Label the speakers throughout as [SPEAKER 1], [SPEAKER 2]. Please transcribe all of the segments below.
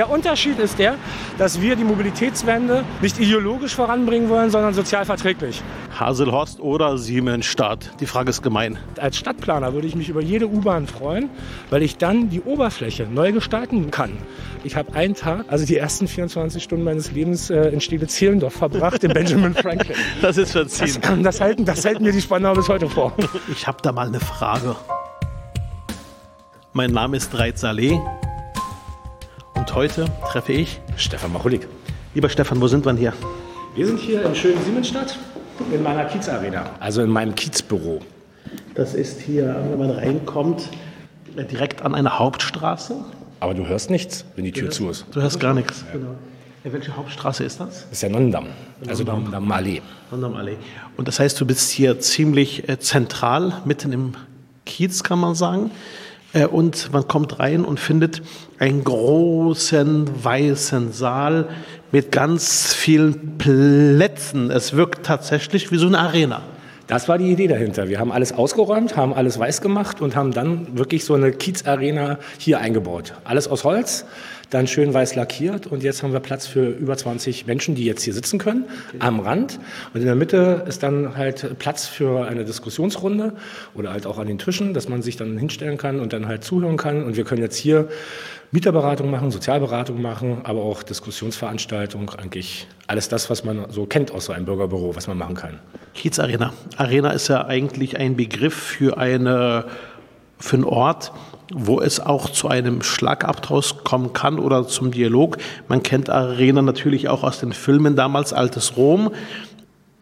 [SPEAKER 1] Der Unterschied ist der, dass wir die Mobilitätswende nicht ideologisch voranbringen wollen, sondern sozial verträglich.
[SPEAKER 2] Haselhorst oder Siemensstadt? Die Frage ist gemein.
[SPEAKER 1] Als Stadtplaner würde ich mich über jede U-Bahn freuen, weil ich dann die Oberfläche neu gestalten kann. Ich habe einen Tag, also die ersten 24 Stunden meines Lebens äh, in Stiele-Zehlendorf verbracht, in Benjamin Franklin.
[SPEAKER 2] Das ist verziehen.
[SPEAKER 1] Das, das, halten, das halten mir die Spandauer bis heute vor.
[SPEAKER 2] Ich habe da mal eine Frage. Mein Name ist Reit Saleh und heute treffe ich
[SPEAKER 1] Stefan Machulik.
[SPEAKER 2] Lieber Stefan, wo sind wir hier?
[SPEAKER 1] Wir sind hier in schönen Siemensstadt in meiner Kiezarena, also in meinem Kiezbüro.
[SPEAKER 2] Das ist hier, wenn man reinkommt, direkt an einer Hauptstraße.
[SPEAKER 1] Aber du hörst nichts, wenn die Tür
[SPEAKER 2] hörst,
[SPEAKER 1] zu ist.
[SPEAKER 2] Du hörst gar nichts. Ja. Genau. Welche Hauptstraße ist das?
[SPEAKER 1] Das ist der Nonnendamm, also Nonnendamm Allee.
[SPEAKER 2] Nonnendamm Allee. Und das heißt, du bist hier ziemlich äh, zentral, mitten im Kiez, kann man sagen. Äh, und man kommt rein und findet einen großen weißen Saal mit ganz vielen Plätzen. Es wirkt tatsächlich wie so eine Arena.
[SPEAKER 1] Das war die Idee dahinter. Wir haben alles ausgeräumt, haben alles weiß gemacht und haben dann wirklich so eine Kiezarena hier eingebaut. Alles aus Holz, dann schön weiß lackiert und jetzt haben wir Platz für über 20 Menschen, die jetzt hier sitzen können, okay. am Rand. Und in der Mitte ist dann halt Platz für eine Diskussionsrunde oder halt auch an den Tischen, dass man sich dann hinstellen kann und dann halt zuhören kann. Und wir können jetzt hier Mieterberatung machen, Sozialberatung machen, aber auch Diskussionsveranstaltung, eigentlich alles das, was man so kennt aus so einem Bürgerbüro, was man machen kann.
[SPEAKER 2] Kiez Arena. Arena ist ja eigentlich ein Begriff für eine für einen Ort, wo es auch zu einem Schlagabtausch kommen kann oder zum Dialog. Man kennt Arena natürlich auch aus den Filmen damals, Altes Rom.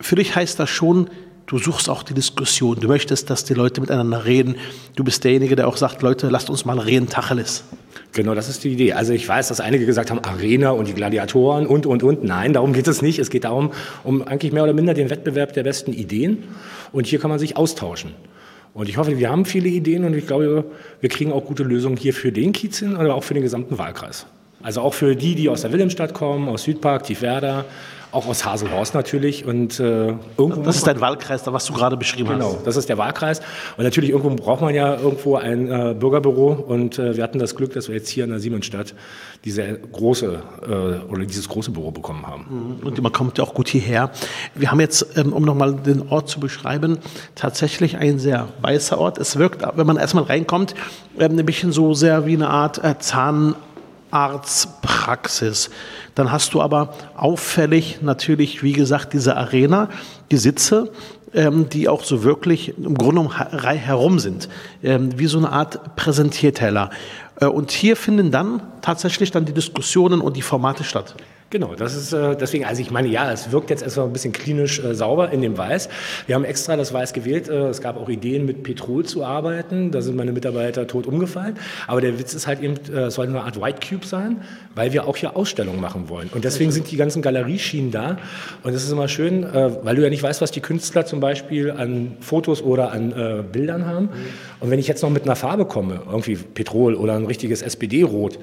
[SPEAKER 2] Für dich heißt das schon, du suchst auch die Diskussion. Du möchtest, dass die Leute miteinander reden. Du bist derjenige, der auch sagt, Leute, lasst uns mal reden, Tacheles.
[SPEAKER 1] Genau, das ist die Idee. Also ich weiß, dass einige gesagt haben, Arena und die Gladiatoren und, und, und. Nein, darum geht es nicht. Es geht darum, um eigentlich mehr oder minder den Wettbewerb der besten Ideen. Und hier kann man sich austauschen. Und ich hoffe, wir haben viele Ideen und ich glaube, wir kriegen auch gute Lösungen hier für den Kiez hin, aber auch für den gesamten Wahlkreis. Also auch für die, die aus der Wilhelmstadt kommen, aus Südpark, Tiefwerder, auch aus Haselhorst natürlich. Und, äh,
[SPEAKER 2] irgendwo das ist dein Wahlkreis, was du gerade beschrieben
[SPEAKER 1] genau,
[SPEAKER 2] hast.
[SPEAKER 1] Genau, das ist der Wahlkreis. Und natürlich irgendwo braucht man ja irgendwo ein äh, Bürgerbüro. Und äh, wir hatten das Glück, dass wir jetzt hier in der Siemensstadt diese große äh, oder dieses große Büro bekommen haben.
[SPEAKER 2] Mhm. Und man kommt ja auch gut hierher. Wir haben jetzt, ähm, um nochmal den Ort zu beschreiben, tatsächlich ein sehr weißer Ort. Es wirkt, wenn man erstmal reinkommt, ähm, ein bisschen so sehr wie eine Art äh, Zahn Arztpraxis. Dann hast du aber auffällig natürlich, wie gesagt, diese Arena, die Sitze, ähm, die auch so wirklich im Grunde um herum sind, ähm, wie so eine Art Präsentierteller. Äh, und hier finden dann tatsächlich dann die Diskussionen und die Formate statt.
[SPEAKER 1] Genau, das ist äh, deswegen, also ich meine, ja, es wirkt jetzt erstmal ein bisschen klinisch äh, sauber in dem Weiß. Wir haben extra das Weiß gewählt. Äh, es gab auch Ideen, mit Petrol zu arbeiten. Da sind meine Mitarbeiter tot umgefallen. Aber der Witz ist halt eben, äh, es soll eine Art White Cube sein, weil wir auch hier Ausstellungen machen wollen. Und deswegen sind die ganzen Galerieschienen da. Und das ist immer schön, äh, weil du ja nicht weißt, was die Künstler zum Beispiel an Fotos oder an äh, Bildern haben. Mhm. Und wenn ich jetzt noch mit einer Farbe komme, irgendwie Petrol oder ein richtiges SPD-Rot,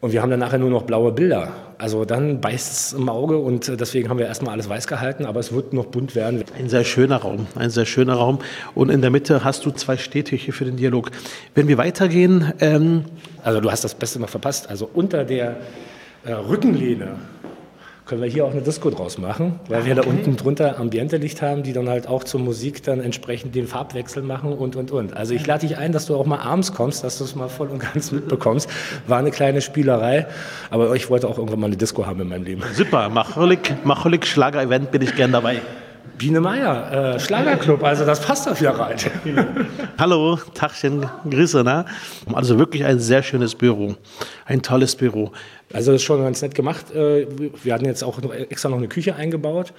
[SPEAKER 1] und wir haben dann nachher nur noch blaue Bilder. Also dann beißt es im Auge und äh, deswegen haben wir erstmal alles weiß gehalten, aber es wird noch bunt werden.
[SPEAKER 2] Ein sehr schöner Raum, ein sehr schöner Raum. Und in der Mitte hast du zwei Stehtücher für den Dialog. Wenn wir weitergehen.
[SPEAKER 1] Ähm also du hast das Beste noch verpasst. Also unter der äh, Rückenlehne können wir hier auch eine Disco draus machen, weil wir okay. da unten drunter Ambiente-Licht haben, die dann halt auch zur Musik dann entsprechend den Farbwechsel machen und, und, und. Also ich lade dich ein, dass du auch mal abends kommst, dass du es mal voll und ganz mitbekommst. War eine kleine Spielerei, aber ich wollte auch irgendwann mal eine Disco haben in meinem Leben.
[SPEAKER 2] Super, Macholik, Macholik Schlager-Event bin ich gern dabei.
[SPEAKER 1] Biene Meier, äh, Schlagerclub, also das passt doch wieder rein.
[SPEAKER 2] Hallo, Tachchen, Grüße, ne? Also wirklich ein sehr schönes Büro, ein tolles Büro.
[SPEAKER 1] Also das ist schon ganz nett gemacht. Äh, wir hatten jetzt auch extra noch eine Küche eingebaut.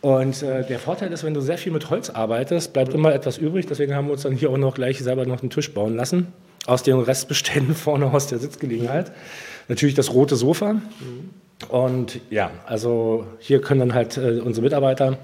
[SPEAKER 1] Und äh, der Vorteil ist, wenn du sehr viel mit Holz arbeitest, bleibt immer etwas übrig. Deswegen haben wir uns dann hier auch noch gleich selber noch einen Tisch bauen lassen. Aus den Restbeständen vorne aus der Sitzgelegenheit. Natürlich das rote Sofa. Und ja, also hier können dann halt äh, unsere Mitarbeiter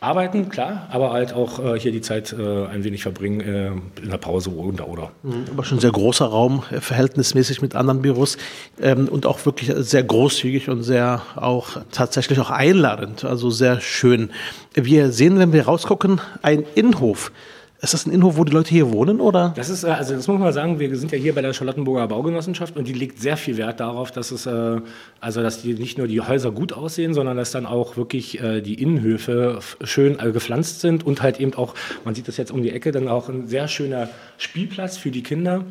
[SPEAKER 1] arbeiten, klar, aber halt auch äh, hier die Zeit äh, ein wenig verbringen äh, in der Pause oder oder.
[SPEAKER 2] Mhm, aber schon sehr großer Raum, äh, verhältnismäßig mit anderen Büros ähm, und auch wirklich sehr großzügig und sehr auch tatsächlich auch einladend, also sehr schön. Wir sehen, wenn wir rausgucken, ein Innenhof. Ist das ein Innenhof, wo die Leute hier wohnen, oder?
[SPEAKER 1] Das ist, äh, also das muss man sagen, wir sind ja hier bei der Charlottenburger Baugenossenschaft und die legt sehr viel Wert darauf, dass es, äh, also dass die nicht nur die Häuser gut aussehen, sondern dass dann auch wirklich äh, die Innenhöfe schön gepflanzt sind und halt eben auch, man sieht das jetzt um die Ecke, dann auch ein sehr schöner Spielplatz für die Kinder.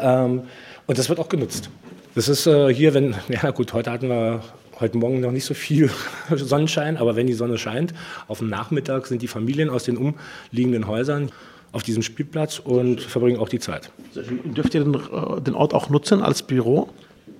[SPEAKER 1] Ähm, und das wird auch genutzt. Das ist hier, wenn, ja gut, heute hatten wir heute Morgen noch nicht so viel Sonnenschein, aber wenn die Sonne scheint, auf dem Nachmittag sind die Familien aus den umliegenden Häusern auf diesem Spielplatz und verbringen auch die Zeit.
[SPEAKER 2] Dürft ihr den, äh, den Ort auch nutzen als Büro?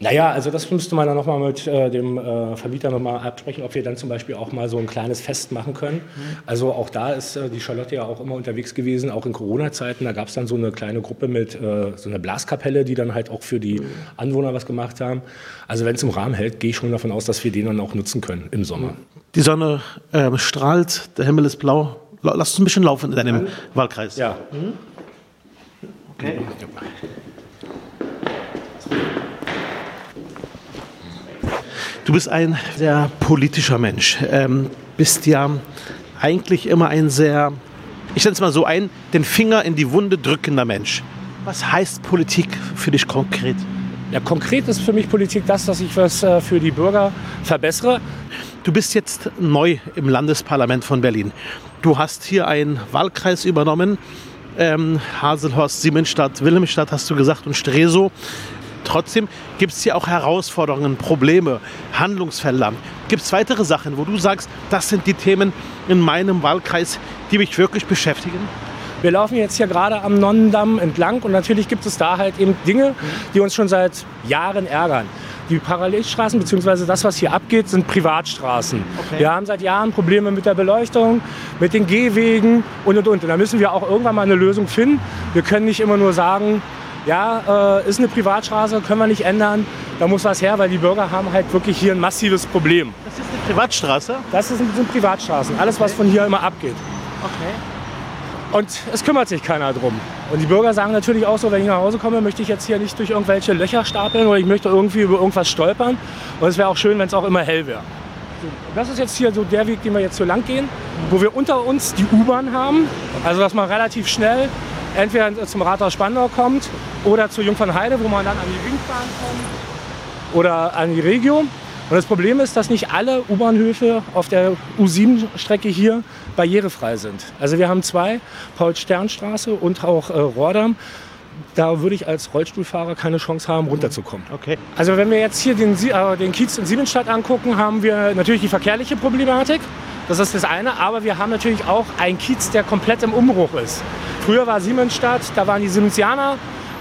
[SPEAKER 1] Naja, also das müsste man dann nochmal mit äh, dem äh, Vermieter nochmal absprechen, ob wir dann zum Beispiel auch mal so ein kleines Fest machen können. Mhm. Also auch da ist äh, die Charlotte ja auch immer unterwegs gewesen, auch in Corona-Zeiten. Da gab es dann so eine kleine Gruppe mit äh, so einer Blaskapelle, die dann halt auch für die Anwohner was gemacht haben. Also wenn es im Rahmen hält, gehe ich schon davon aus, dass wir den dann auch nutzen können im Sommer.
[SPEAKER 2] Die Sonne ähm, strahlt, der Himmel ist blau. Lass uns ein bisschen laufen in deinem Wahlkreis.
[SPEAKER 1] Ja. Mhm. Okay.
[SPEAKER 2] Du bist ein sehr politischer Mensch. Ähm, bist ja eigentlich immer ein sehr, ich nenne es mal so ein, den Finger in die Wunde drückender Mensch. Was heißt Politik für dich konkret?
[SPEAKER 1] Ja, konkret ist für mich Politik das, dass ich was äh, für die Bürger verbessere.
[SPEAKER 2] Du bist jetzt neu im Landesparlament von Berlin. Du hast hier einen Wahlkreis übernommen. Ähm, Haselhorst, Siemensstadt, Wilhelmstadt hast du gesagt und Stresow. Trotzdem gibt es hier auch Herausforderungen, Probleme, Handlungsfelder. Gibt es weitere Sachen, wo du sagst, das sind die Themen in meinem Wahlkreis, die mich wirklich beschäftigen?
[SPEAKER 1] Wir laufen jetzt hier gerade am Nonnendamm entlang und natürlich gibt es da halt eben Dinge, die uns schon seit Jahren ärgern. Die Parallelstraßen bzw. das, was hier abgeht, sind Privatstraßen. Okay. Wir haben seit Jahren Probleme mit der Beleuchtung, mit den Gehwegen und und und. Und da müssen wir auch irgendwann mal eine Lösung finden. Wir können nicht immer nur sagen, ja, äh, ist eine Privatstraße, können wir nicht ändern. Da muss was her, weil die Bürger haben halt wirklich hier ein massives Problem.
[SPEAKER 2] Das ist eine Privatstraße?
[SPEAKER 1] Das sind, sind Privatstraßen. Alles, was von hier immer abgeht.
[SPEAKER 2] Okay.
[SPEAKER 1] Und es kümmert sich keiner drum. Und die Bürger sagen natürlich auch so, wenn ich nach Hause komme, möchte ich jetzt hier nicht durch irgendwelche Löcher stapeln oder ich möchte irgendwie über irgendwas stolpern. Und es wäre auch schön, wenn es auch immer hell wäre. Das ist jetzt hier so der Weg, den wir jetzt so lang gehen, wo wir unter uns die U-Bahn haben. Also dass man relativ schnell entweder zum Rathaus Spandau kommt oder zur Jungfernheide, wo man dann an die Ringbahn kommt oder an die Regio. Und das Problem ist, dass nicht alle U-Bahnhöfe auf der U7-Strecke hier barrierefrei sind. Also wir haben zwei, Paul-Stern-Straße und auch äh, Rohrdamm. Da würde ich als Rollstuhlfahrer keine Chance haben, runterzukommen.
[SPEAKER 2] Okay.
[SPEAKER 1] Also wenn wir jetzt hier den, äh, den Kiez in Siemensstadt angucken, haben wir natürlich die verkehrliche Problematik. Das ist das eine. Aber wir haben natürlich auch einen Kiez, der komplett im Umbruch ist. Früher war Siemensstadt, da waren die Siemensianer.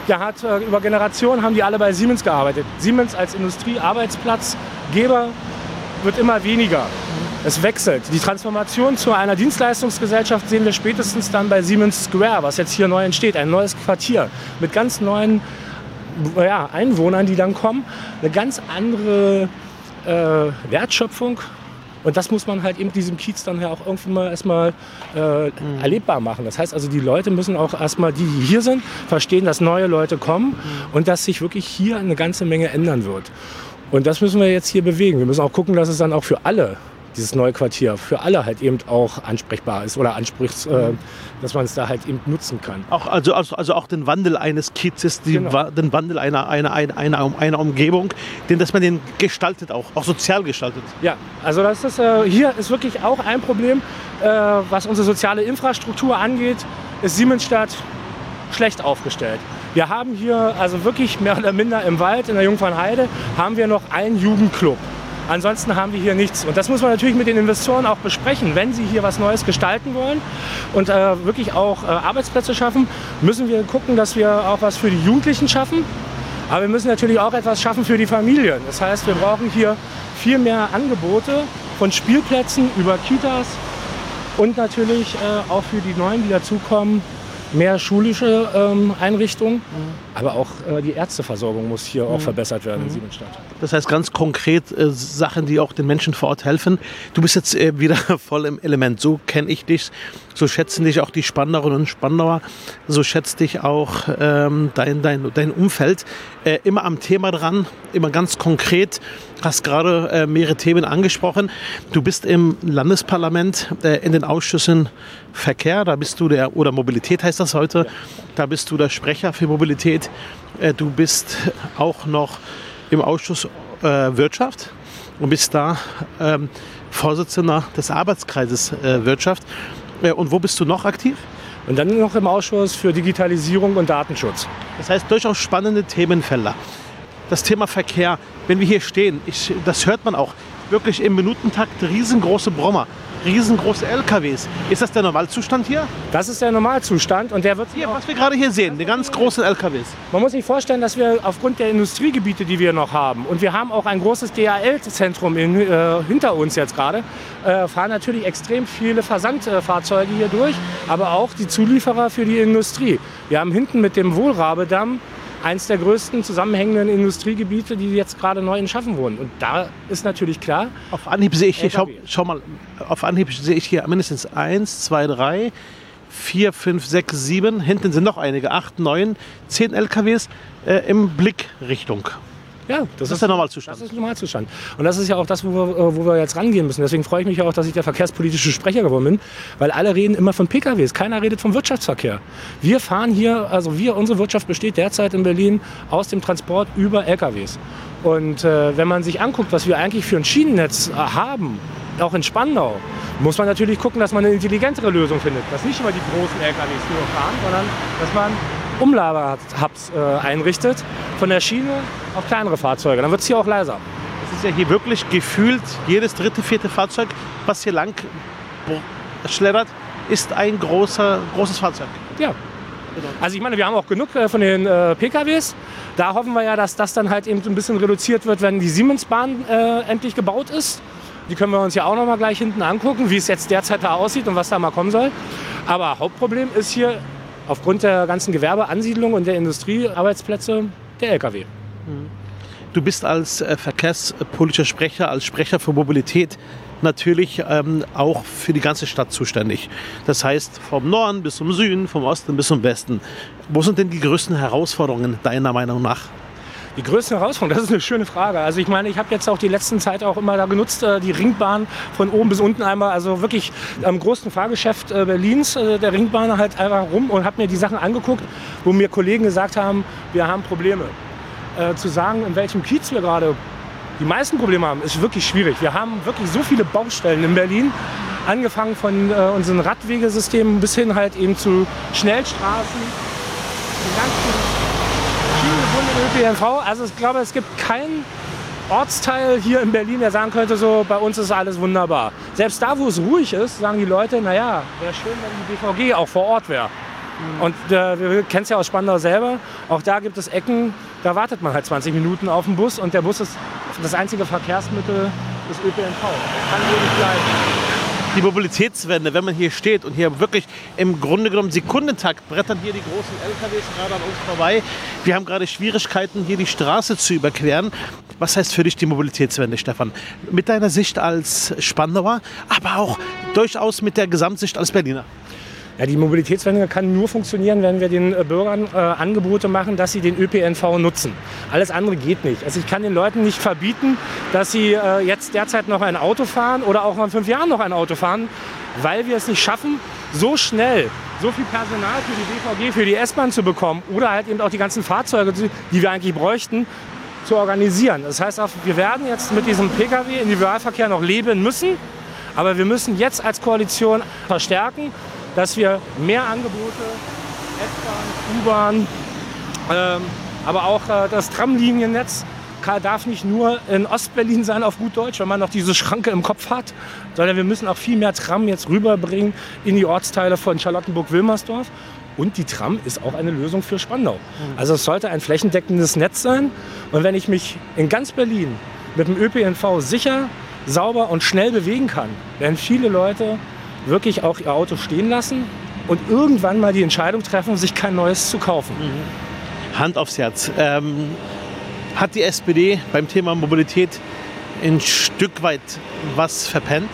[SPEAKER 1] Der hat äh, über Generationen haben die alle bei Siemens gearbeitet. Siemens als Industriearbeitsplatzgeber wird immer weniger. Es wechselt. Die Transformation zu einer Dienstleistungsgesellschaft sehen wir spätestens dann bei Siemens Square, was jetzt hier neu entsteht. Ein neues Quartier mit ganz neuen ja, Einwohnern, die dann kommen. Eine ganz andere äh, Wertschöpfung und das muss man halt eben diesem Kiez dann ja auch irgendwie mal erstmal äh, mhm. erlebbar machen. Das heißt also, die Leute müssen auch erstmal, die, die hier sind, verstehen, dass neue Leute kommen mhm. und dass sich wirklich hier eine ganze Menge ändern wird. Und das müssen wir jetzt hier bewegen. Wir müssen auch gucken, dass es dann auch für alle dieses neue Quartier für alle halt eben auch ansprechbar ist oder anspricht, äh, dass man es da halt eben nutzen kann.
[SPEAKER 2] Auch, also, also, also auch den Wandel eines Kiezes, genau. den Wandel einer, einer, einer, einer, einer Umgebung, den, dass man den gestaltet auch, auch sozial gestaltet.
[SPEAKER 1] Ja, also das ist, äh, hier ist wirklich auch ein Problem, äh, was unsere soziale Infrastruktur angeht, ist Siemensstadt schlecht aufgestellt. Wir haben hier also wirklich mehr oder minder im Wald in der Jungfernheide haben wir noch einen Jugendclub. Ansonsten haben wir hier nichts. Und das muss man natürlich mit den Investoren auch besprechen. Wenn sie hier was Neues gestalten wollen und äh, wirklich auch äh, Arbeitsplätze schaffen, müssen wir gucken, dass wir auch was für die Jugendlichen schaffen. Aber wir müssen natürlich auch etwas schaffen für die Familien. Das heißt, wir brauchen hier viel mehr Angebote von Spielplätzen über Kitas und natürlich äh, auch für die Neuen, die dazukommen, mehr schulische ähm, Einrichtungen, mhm. Aber auch äh, die Ärzteversorgung muss hier mhm. auch verbessert werden mhm. in Siemensstadt.
[SPEAKER 2] Das heißt ganz konkret äh, Sachen, die auch den Menschen vor Ort helfen. Du bist jetzt äh, wieder voll im Element, so kenne ich dich. so schätzen dich auch die Spandauerinnen und Spandauer, so schätzt dich auch ähm, dein, dein, dein Umfeld. Äh, immer am Thema dran, immer ganz konkret. Hast gerade äh, mehrere Themen angesprochen. Du bist im Landesparlament äh, in den Ausschüssen Verkehr, da bist du der, oder Mobilität heißt das heute, da bist du der Sprecher für Mobilität. Äh, du bist auch noch im Ausschuss äh, Wirtschaft und bist da ähm, Vorsitzender des Arbeitskreises äh, Wirtschaft. Äh, und wo bist du noch aktiv?
[SPEAKER 1] Und dann noch im Ausschuss für Digitalisierung und Datenschutz.
[SPEAKER 2] Das heißt durchaus spannende Themenfelder. Das Thema Verkehr, wenn wir hier stehen, ich, das hört man auch, wirklich im Minutentakt riesengroße Brommer riesengroße LKWs. Ist das der Normalzustand hier?
[SPEAKER 1] Das ist der Normalzustand und der wird
[SPEAKER 2] hier, was wir gerade hier sehen, die ganz großen LKWs.
[SPEAKER 1] Man muss sich vorstellen, dass wir aufgrund der Industriegebiete, die wir noch haben, und wir haben auch ein großes DHL-Zentrum äh, hinter uns jetzt gerade, äh, fahren natürlich extrem viele Versandfahrzeuge hier durch, aber auch die Zulieferer für die Industrie. Wir haben hinten mit dem Wohlrabedamm eines der größten zusammenhängenden Industriegebiete, die jetzt gerade neu entschaffen wurden. Und da ist natürlich klar.
[SPEAKER 2] Auf Anhieb sehe ich hier, schau, schau, mal, auf Anhieb sehe ich hier mindestens eins, zwei, drei, vier, fünf, sechs, sieben. Hinten sind noch einige, acht, neun, zehn LKWs äh, im Blickrichtung.
[SPEAKER 1] Ja, das, das ist, der Normalzustand. Das ist Normalzustand. Und das ist ja auch das, wo wir, äh, wo wir jetzt rangehen müssen. Deswegen freue ich mich auch, dass ich der verkehrspolitische Sprecher geworden bin, weil alle reden immer von PKWs. Keiner redet vom Wirtschaftsverkehr. Wir fahren hier, also wir, unsere Wirtschaft besteht derzeit in Berlin aus dem Transport über LKWs. Und äh, wenn man sich anguckt, was wir eigentlich für ein Schienennetz äh, haben, auch in Spandau, muss man natürlich gucken, dass man eine intelligentere Lösung findet. Dass nicht immer die großen LKWs nur fahren, sondern dass man Umlagerhubs äh, einrichtet von der Schiene auf kleinere Fahrzeuge. Dann wird es hier auch leiser.
[SPEAKER 2] Es ist ja hier wirklich gefühlt jedes dritte, vierte Fahrzeug, was hier lang schleddert, ist ein großer, großes Fahrzeug.
[SPEAKER 1] Ja. Also ich meine, wir haben auch genug äh, von den äh, PKWs. Da hoffen wir ja, dass das dann halt eben so ein bisschen reduziert wird, wenn die Siemensbahn äh, endlich gebaut ist. Die können wir uns ja auch noch mal gleich hinten angucken, wie es jetzt derzeit da aussieht und was da mal kommen soll. Aber Hauptproblem ist hier aufgrund der ganzen Gewerbeansiedlung und der Industriearbeitsplätze der Lkw.
[SPEAKER 2] Du bist als äh, verkehrspolitischer Sprecher, als Sprecher für Mobilität natürlich ähm, auch für die ganze Stadt zuständig. Das heißt, vom Norden bis zum Süden, vom Osten bis zum Westen. Wo sind denn die größten Herausforderungen deiner Meinung nach?
[SPEAKER 1] Die größte Herausforderung, das ist eine schöne Frage. Also ich meine, ich habe jetzt auch die letzten Zeit auch immer da genutzt, äh, die Ringbahn von oben bis unten einmal, also wirklich am größten Fahrgeschäft äh, Berlins, äh, der Ringbahn halt einfach rum und habe mir die Sachen angeguckt, wo mir Kollegen gesagt haben, wir haben Probleme. zu sagen, in welchem Kiez wir gerade die meisten Probleme haben, ist wirklich schwierig. Wir haben wirklich so viele Baustellen in Berlin, angefangen von unseren Radwegesystemen bis hin halt eben zu Schnellstraßen, ÖPNV. Also ich glaube, es gibt keinen Ortsteil hier in Berlin, der sagen könnte, so bei uns ist alles wunderbar. Selbst da, wo es ruhig ist, sagen die Leute, naja, wäre schön, wenn die BVG auch vor Ort wäre. Mhm. Und äh, wir kennen es ja aus Spandau selber, auch da gibt es Ecken, da wartet man halt 20 Minuten auf den Bus und der Bus ist das einzige Verkehrsmittel des ÖPNV. Kann hier nicht bleiben
[SPEAKER 2] die Mobilitätswende, wenn man hier steht und hier wirklich im Grunde genommen Sekundentakt brettern hier die großen LKWs gerade an uns vorbei. Wir haben gerade Schwierigkeiten, hier die Straße zu überqueren. Was heißt für dich die Mobilitätswende, Stefan? Mit deiner Sicht als Spandauer, aber auch durchaus mit der Gesamtsicht als Berliner.
[SPEAKER 1] Ja, die Mobilitätswende kann nur funktionieren, wenn wir den äh, Bürgern äh, Angebote machen, dass sie den ÖPNV nutzen. Alles andere geht nicht. Also ich kann den Leuten nicht verbieten, dass sie äh, jetzt derzeit noch ein Auto fahren oder auch in fünf Jahren noch ein Auto fahren, weil wir es nicht schaffen, so schnell so viel Personal für die BVG, für die S-Bahn zu bekommen oder halt eben auch die ganzen Fahrzeuge, die wir eigentlich bräuchten, zu organisieren. Das heißt auch, wir werden jetzt mit diesem Pkw Individualverkehr noch leben müssen, aber wir müssen jetzt als Koalition verstärken dass wir mehr Angebote, S-Bahn, U-Bahn, ähm, aber auch äh, das Tramliniennetz darf nicht nur in Ostberlin sein auf gut Deutsch, wenn man noch diese Schranke im Kopf hat, sondern wir müssen auch viel mehr Tram jetzt rüberbringen in die Ortsteile von Charlottenburg-Wilmersdorf. Und die Tram ist auch eine Lösung für Spandau. Mhm. Also es sollte ein flächendeckendes Netz sein. Und wenn ich mich in ganz Berlin mit dem ÖPNV sicher, sauber und schnell bewegen kann, werden viele Leute wirklich auch ihr Auto stehen lassen und irgendwann mal die Entscheidung treffen, sich kein neues zu kaufen.
[SPEAKER 2] Mhm. Hand aufs Herz. Ähm, hat die SPD beim Thema Mobilität ein Stück weit was verpennt?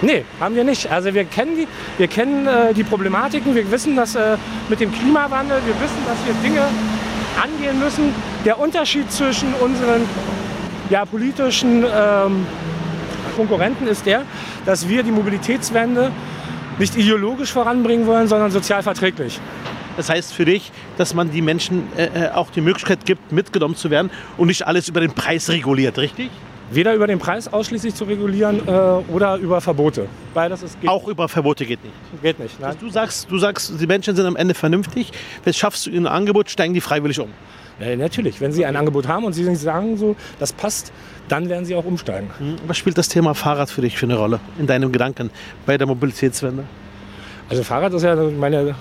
[SPEAKER 1] Nee, haben wir nicht. Also wir kennen die, wir kennen äh, die Problematiken, wir wissen, dass äh, mit dem Klimawandel, wir wissen, dass wir Dinge angehen müssen. Der Unterschied zwischen unseren ja, politischen ähm, Konkurrenten ist der, dass wir die Mobilitätswende nicht ideologisch voranbringen wollen, sondern sozial verträglich.
[SPEAKER 2] Das heißt für dich, dass man die Menschen äh, äh, auch die Möglichkeit gibt, mitgenommen zu werden und nicht alles über den Preis reguliert, richtig?
[SPEAKER 1] Weder über den Preis ausschließlich zu regulieren äh, oder über Verbote.
[SPEAKER 2] Beides ist geht Auch über Verbote geht nicht.
[SPEAKER 1] Geht nicht. Nein.
[SPEAKER 2] Also du sagst, du sagst, die Menschen sind am Ende vernünftig. Wenn schaffst du ihnen ein Angebot, steigen die freiwillig um.
[SPEAKER 1] Ja, natürlich. Wenn sie ein Angebot haben und sie sagen so, das passt, dann werden sie auch umsteigen.
[SPEAKER 2] Hm, was spielt das Thema Fahrrad für dich für eine Rolle in deinem Gedanken bei der Mobilitätswende?
[SPEAKER 1] Also Fahrrad ist ja meine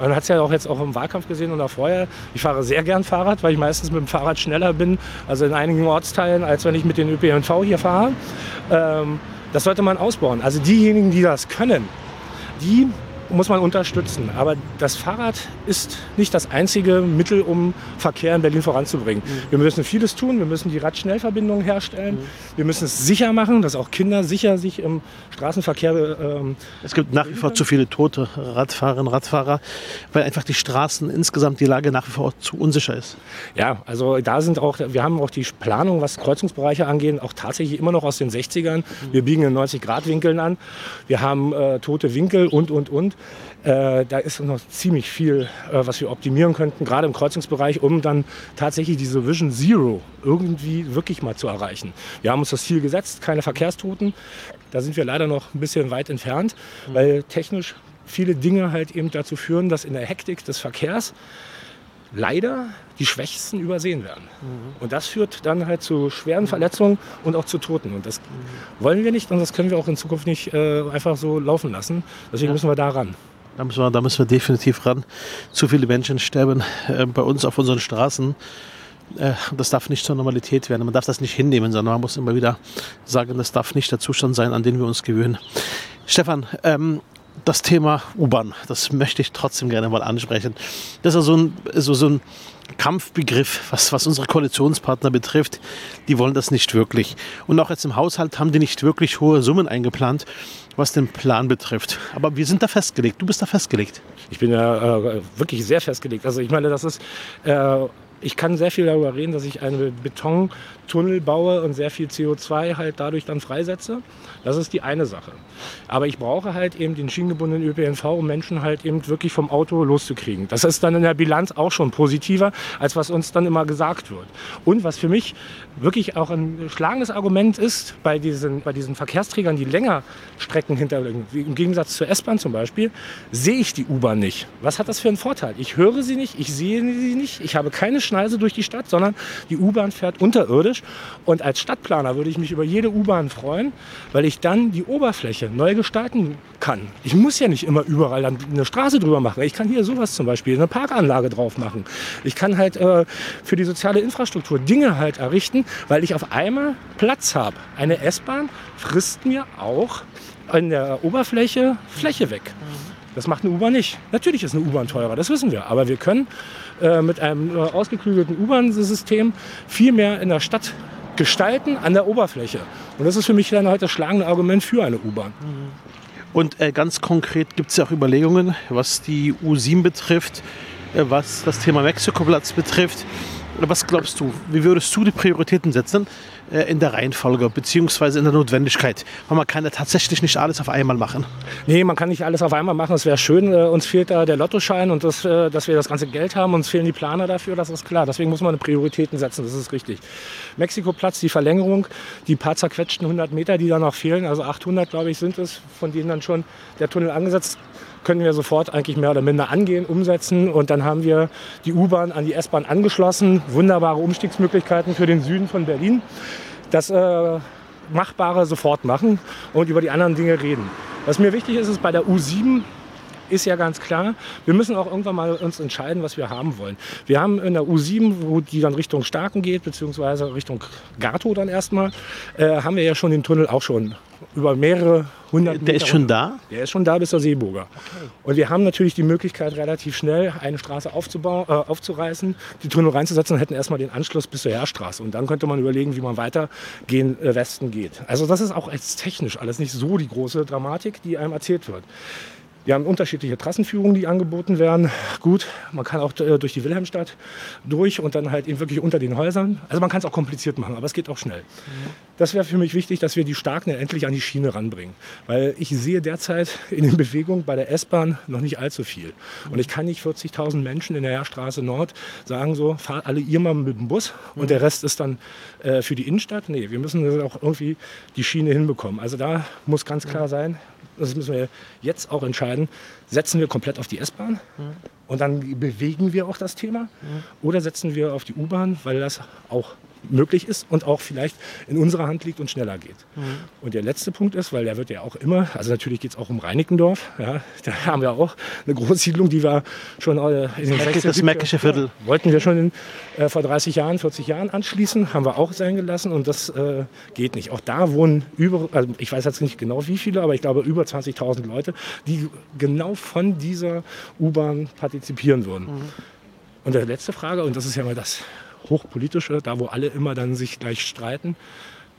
[SPEAKER 1] man hat es ja auch jetzt auch im Wahlkampf gesehen oder vorher. Ich fahre sehr gern Fahrrad, weil ich meistens mit dem Fahrrad schneller bin, also in einigen Ortsteilen, als wenn ich mit dem ÖPNV hier fahre. Ähm, das sollte man ausbauen. Also diejenigen, die das können, die muss man unterstützen. Aber das Fahrrad ist nicht das einzige Mittel, um Verkehr in Berlin voranzubringen. Mhm. Wir müssen vieles tun. Wir müssen die Radschnellverbindungen herstellen. Mhm. Wir müssen es sicher machen, dass auch Kinder sicher sich im Straßenverkehr.
[SPEAKER 2] Ähm, es gibt nach wie vor zu viele tote Radfahrerinnen und Radfahrer, weil einfach die Straßen insgesamt die Lage nach wie vor zu unsicher ist.
[SPEAKER 1] Ja, also da sind auch, wir haben auch die Planung, was Kreuzungsbereiche angeht, auch tatsächlich immer noch aus den 60ern. Mhm. Wir biegen in 90-Grad-Winkeln an. Wir haben äh, tote Winkel und, und, und. Äh, da ist noch ziemlich viel, äh, was wir optimieren könnten, gerade im Kreuzungsbereich, um dann tatsächlich diese Vision Zero irgendwie wirklich mal zu erreichen. Wir haben uns das Ziel gesetzt, keine Verkehrstoten. Da sind wir leider noch ein bisschen weit entfernt, mhm. weil technisch viele Dinge halt eben dazu führen, dass in der Hektik des Verkehrs leider die Schwächsten übersehen werden. Mhm. Und das führt dann halt zu schweren Verletzungen und auch zu Toten. Und das mhm. wollen wir nicht und das können wir auch in Zukunft nicht äh, einfach so laufen lassen. Deswegen ja. müssen wir da ran.
[SPEAKER 2] Da müssen, wir, da müssen wir definitiv ran. Zu viele Menschen sterben äh, bei uns auf unseren Straßen. Äh, das darf nicht zur Normalität werden. Man darf das nicht hinnehmen, sondern man muss immer wieder sagen, das darf nicht der Zustand sein, an den wir uns gewöhnen. Stefan, ähm, das Thema U-Bahn, das möchte ich trotzdem gerne mal ansprechen. Das ist ja so ein, so, so ein Kampfbegriff, was, was unsere Koalitionspartner betrifft. Die wollen das nicht wirklich. Und auch jetzt im Haushalt haben die nicht wirklich hohe Summen eingeplant, was den Plan betrifft. Aber wir sind da festgelegt. Du bist da festgelegt.
[SPEAKER 1] Ich bin ja äh, wirklich sehr festgelegt. Also ich meine, das ist... Äh ich kann sehr viel darüber reden, dass ich einen Betontunnel baue und sehr viel CO2 halt dadurch dann freisetze. Das ist die eine Sache. Aber ich brauche halt eben den schienengebundenen ÖPNV, um Menschen halt eben wirklich vom Auto loszukriegen. Das ist dann in der Bilanz auch schon positiver, als was uns dann immer gesagt wird. Und was für mich wirklich auch ein schlagendes Argument ist, bei diesen, bei diesen Verkehrsträgern, die länger Strecken hinterlegen, im Gegensatz zur S-Bahn zum Beispiel, sehe ich die U-Bahn nicht. Was hat das für einen Vorteil? Ich höre sie nicht, ich sehe sie nicht, ich habe keine Schneise durch die Stadt, sondern die U-Bahn fährt unterirdisch. Und als Stadtplaner würde ich mich über jede U-Bahn freuen, weil ich dann die Oberfläche neu gestalten kann. Ich muss ja nicht immer überall eine Straße drüber machen. Ich kann hier sowas zum Beispiel, eine Parkanlage drauf machen. Ich kann halt äh, für die soziale Infrastruktur Dinge halt errichten, weil ich auf einmal Platz habe. Eine S-Bahn frisst mir auch in der Oberfläche Fläche weg. Das macht eine U-Bahn nicht. Natürlich ist eine U-Bahn teurer, das wissen wir. Aber wir können äh, mit einem äh, ausgeklügelten U-Bahn-System viel mehr in der Stadt gestalten an der Oberfläche. Und das ist für mich dann heute das schlagende Argument für eine U-Bahn.
[SPEAKER 2] Und äh, ganz konkret gibt es ja auch Überlegungen, was die U7 betrifft, äh, was das Thema Mexikoplatz betrifft. Was glaubst du, wie würdest du die Prioritäten setzen äh, in der Reihenfolge bzw. in der Notwendigkeit? Weil man kann ja tatsächlich nicht alles auf einmal machen.
[SPEAKER 1] Nee, man kann nicht alles auf einmal machen. Es wäre schön, äh, uns fehlt da der Lottoschein und das, äh, dass wir das ganze Geld haben. Uns fehlen die Planer dafür, das ist klar. Deswegen muss man Prioritäten setzen, das ist richtig. Mexikoplatz, die Verlängerung, die paar zerquetschten 100 Meter, die da noch fehlen, also 800 glaube ich sind es, von denen dann schon der Tunnel angesetzt können wir sofort eigentlich mehr oder minder angehen, umsetzen. Und dann haben wir die U-Bahn an die S-Bahn angeschlossen. Wunderbare Umstiegsmöglichkeiten für den Süden von Berlin. Das äh, Machbare sofort machen und über die anderen Dinge reden. Was mir wichtig ist, ist bei der U7 ist ja ganz klar. Wir müssen auch irgendwann mal uns entscheiden, was wir haben wollen. Wir haben in der U7, wo die dann Richtung Starken geht, beziehungsweise Richtung Gato dann erstmal, äh, haben wir ja schon den Tunnel auch schon über mehrere hundert
[SPEAKER 2] Der ist schon da?
[SPEAKER 1] Der ist schon da bis zur Seeburger. Und wir haben natürlich die Möglichkeit, relativ schnell eine Straße aufzubauen, äh, aufzureißen, die Tunnel reinzusetzen und hätten erstmal den Anschluss bis zur Heerstraße. Und dann könnte man überlegen, wie man weitergehen äh, Westen geht. Also das ist auch als technisch alles nicht so die große Dramatik, die einem erzählt wird. Wir haben unterschiedliche Trassenführungen, die angeboten werden. Gut, man kann auch äh, durch die Wilhelmstadt durch und dann halt eben wirklich unter den Häusern. Also man kann es auch kompliziert machen, aber es geht auch schnell. Das wäre für mich wichtig, dass wir die Starken endlich an die Schiene ranbringen. Weil ich sehe derzeit in den Bewegungen bei der S-Bahn noch nicht allzu viel. Und ich kann nicht 40.000 Menschen in der Heerstraße Nord sagen so, fahrt alle ihr mal mit dem Bus und der Rest ist dann äh, für die Innenstadt. Nee, wir müssen auch irgendwie die Schiene hinbekommen. Also da muss ganz klar sein, das müssen wir jetzt auch entscheiden, setzen wir komplett auf die S-Bahn und dann bewegen wir auch das Thema oder setzen wir auf die U-Bahn, weil das auch möglich ist und auch vielleicht in unserer Hand liegt und schneller geht. Und der letzte Punkt ist, weil der wird ja auch immer, also natürlich geht es auch um Reinickendorf, ja, da haben wir auch eine Großsiedlung, die wir schon äh, in den
[SPEAKER 2] Mecke-
[SPEAKER 1] 60er,
[SPEAKER 2] das Mäckische Viertel.
[SPEAKER 1] wollten wir schon in, äh, vor 30 Jahren, 40 Jahren anschließen, haben wir auch sein gelassen und das äh, geht nicht. Auch da wohnen über, also ich weiß jetzt nicht genau wie viele, aber ich glaube über 20.000 Leute, die genau von dieser U-Bahn partizipieren würden. Und der letzte Frage, und das ist ja mal das Hochpolitische, da wo alle immer dann sich gleich streiten,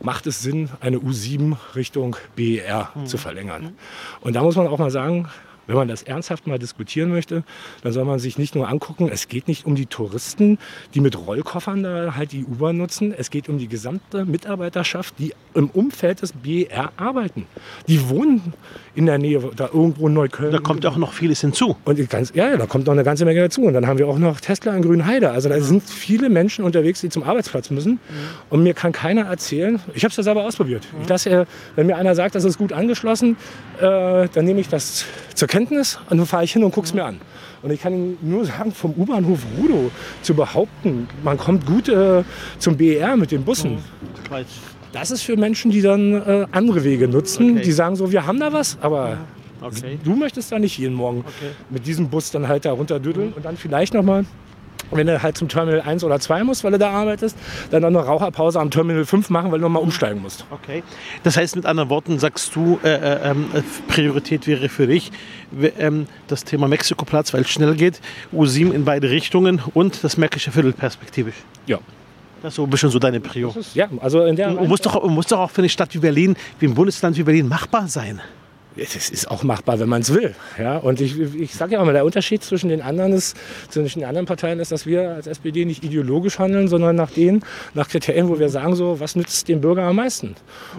[SPEAKER 1] macht es Sinn, eine U7 Richtung BER zu verlängern? Und da muss man auch mal sagen, wenn man das ernsthaft mal diskutieren möchte, dann soll man sich nicht nur angucken, es geht nicht um die Touristen, die mit Rollkoffern da halt die U-Bahn nutzen. Es geht um die gesamte Mitarbeiterschaft, die im Umfeld des BER arbeiten. Die wohnen in der Nähe, da irgendwo in Neukölln.
[SPEAKER 2] Da kommt auch noch vieles hinzu.
[SPEAKER 1] Und ganz, ja, ja, da kommt noch eine ganze Menge dazu. Und dann haben wir auch noch Tesla in Grünheide. Also da sind viele Menschen unterwegs, die zum Arbeitsplatz müssen. Und mir kann keiner erzählen, ich habe es ja selber ausprobiert. Ich lasse, äh, wenn mir einer sagt, das ist gut angeschlossen, äh, dann nehme ich das zur Kenntnis und dann fahre ich hin und gucke es mir an. Und ich kann Ihnen nur sagen, vom U-Bahnhof Rudow zu behaupten, man kommt gut äh, zum BER mit den Bussen. Das ist für Menschen, die dann äh, andere Wege nutzen,
[SPEAKER 2] Okay.
[SPEAKER 1] die sagen so, wir haben da was, aber
[SPEAKER 2] Okay.
[SPEAKER 1] du möchtest da nicht jeden Morgen mit diesem Bus dann halt da runterdüdeln und dann vielleicht nochmal, wenn du halt zum Terminal 1 oder 2 musst, weil du da arbeitest, dann noch eine Raucherpause am Terminal 5 machen, weil du nochmal umsteigen musst.
[SPEAKER 2] Okay. Das heißt, mit anderen Worten sagst du, äh, äh, ähm, äh, Priorität wäre für dich ähm, das Thema Mexikoplatz, weil es schnell geht, U7 in beide Richtungen und das Märkische Viertel perspektivisch.
[SPEAKER 1] Ja.
[SPEAKER 2] Das ist so ein bisschen so deine Prio.
[SPEAKER 1] Ja, also in der
[SPEAKER 2] Und muss doch, muss doch auch für eine Stadt wie Berlin, wie ein Bundesland wie Berlin machbar sein.
[SPEAKER 1] Es ist auch machbar, wenn man es will. Ja, und ich, ich sage ja auch mal, der Unterschied zwischen den anderen ist, zwischen den anderen Parteien ist, dass wir als SPD nicht ideologisch handeln, sondern nach den, nach Kriterien, wo wir sagen so, was nützt dem Bürger am meisten?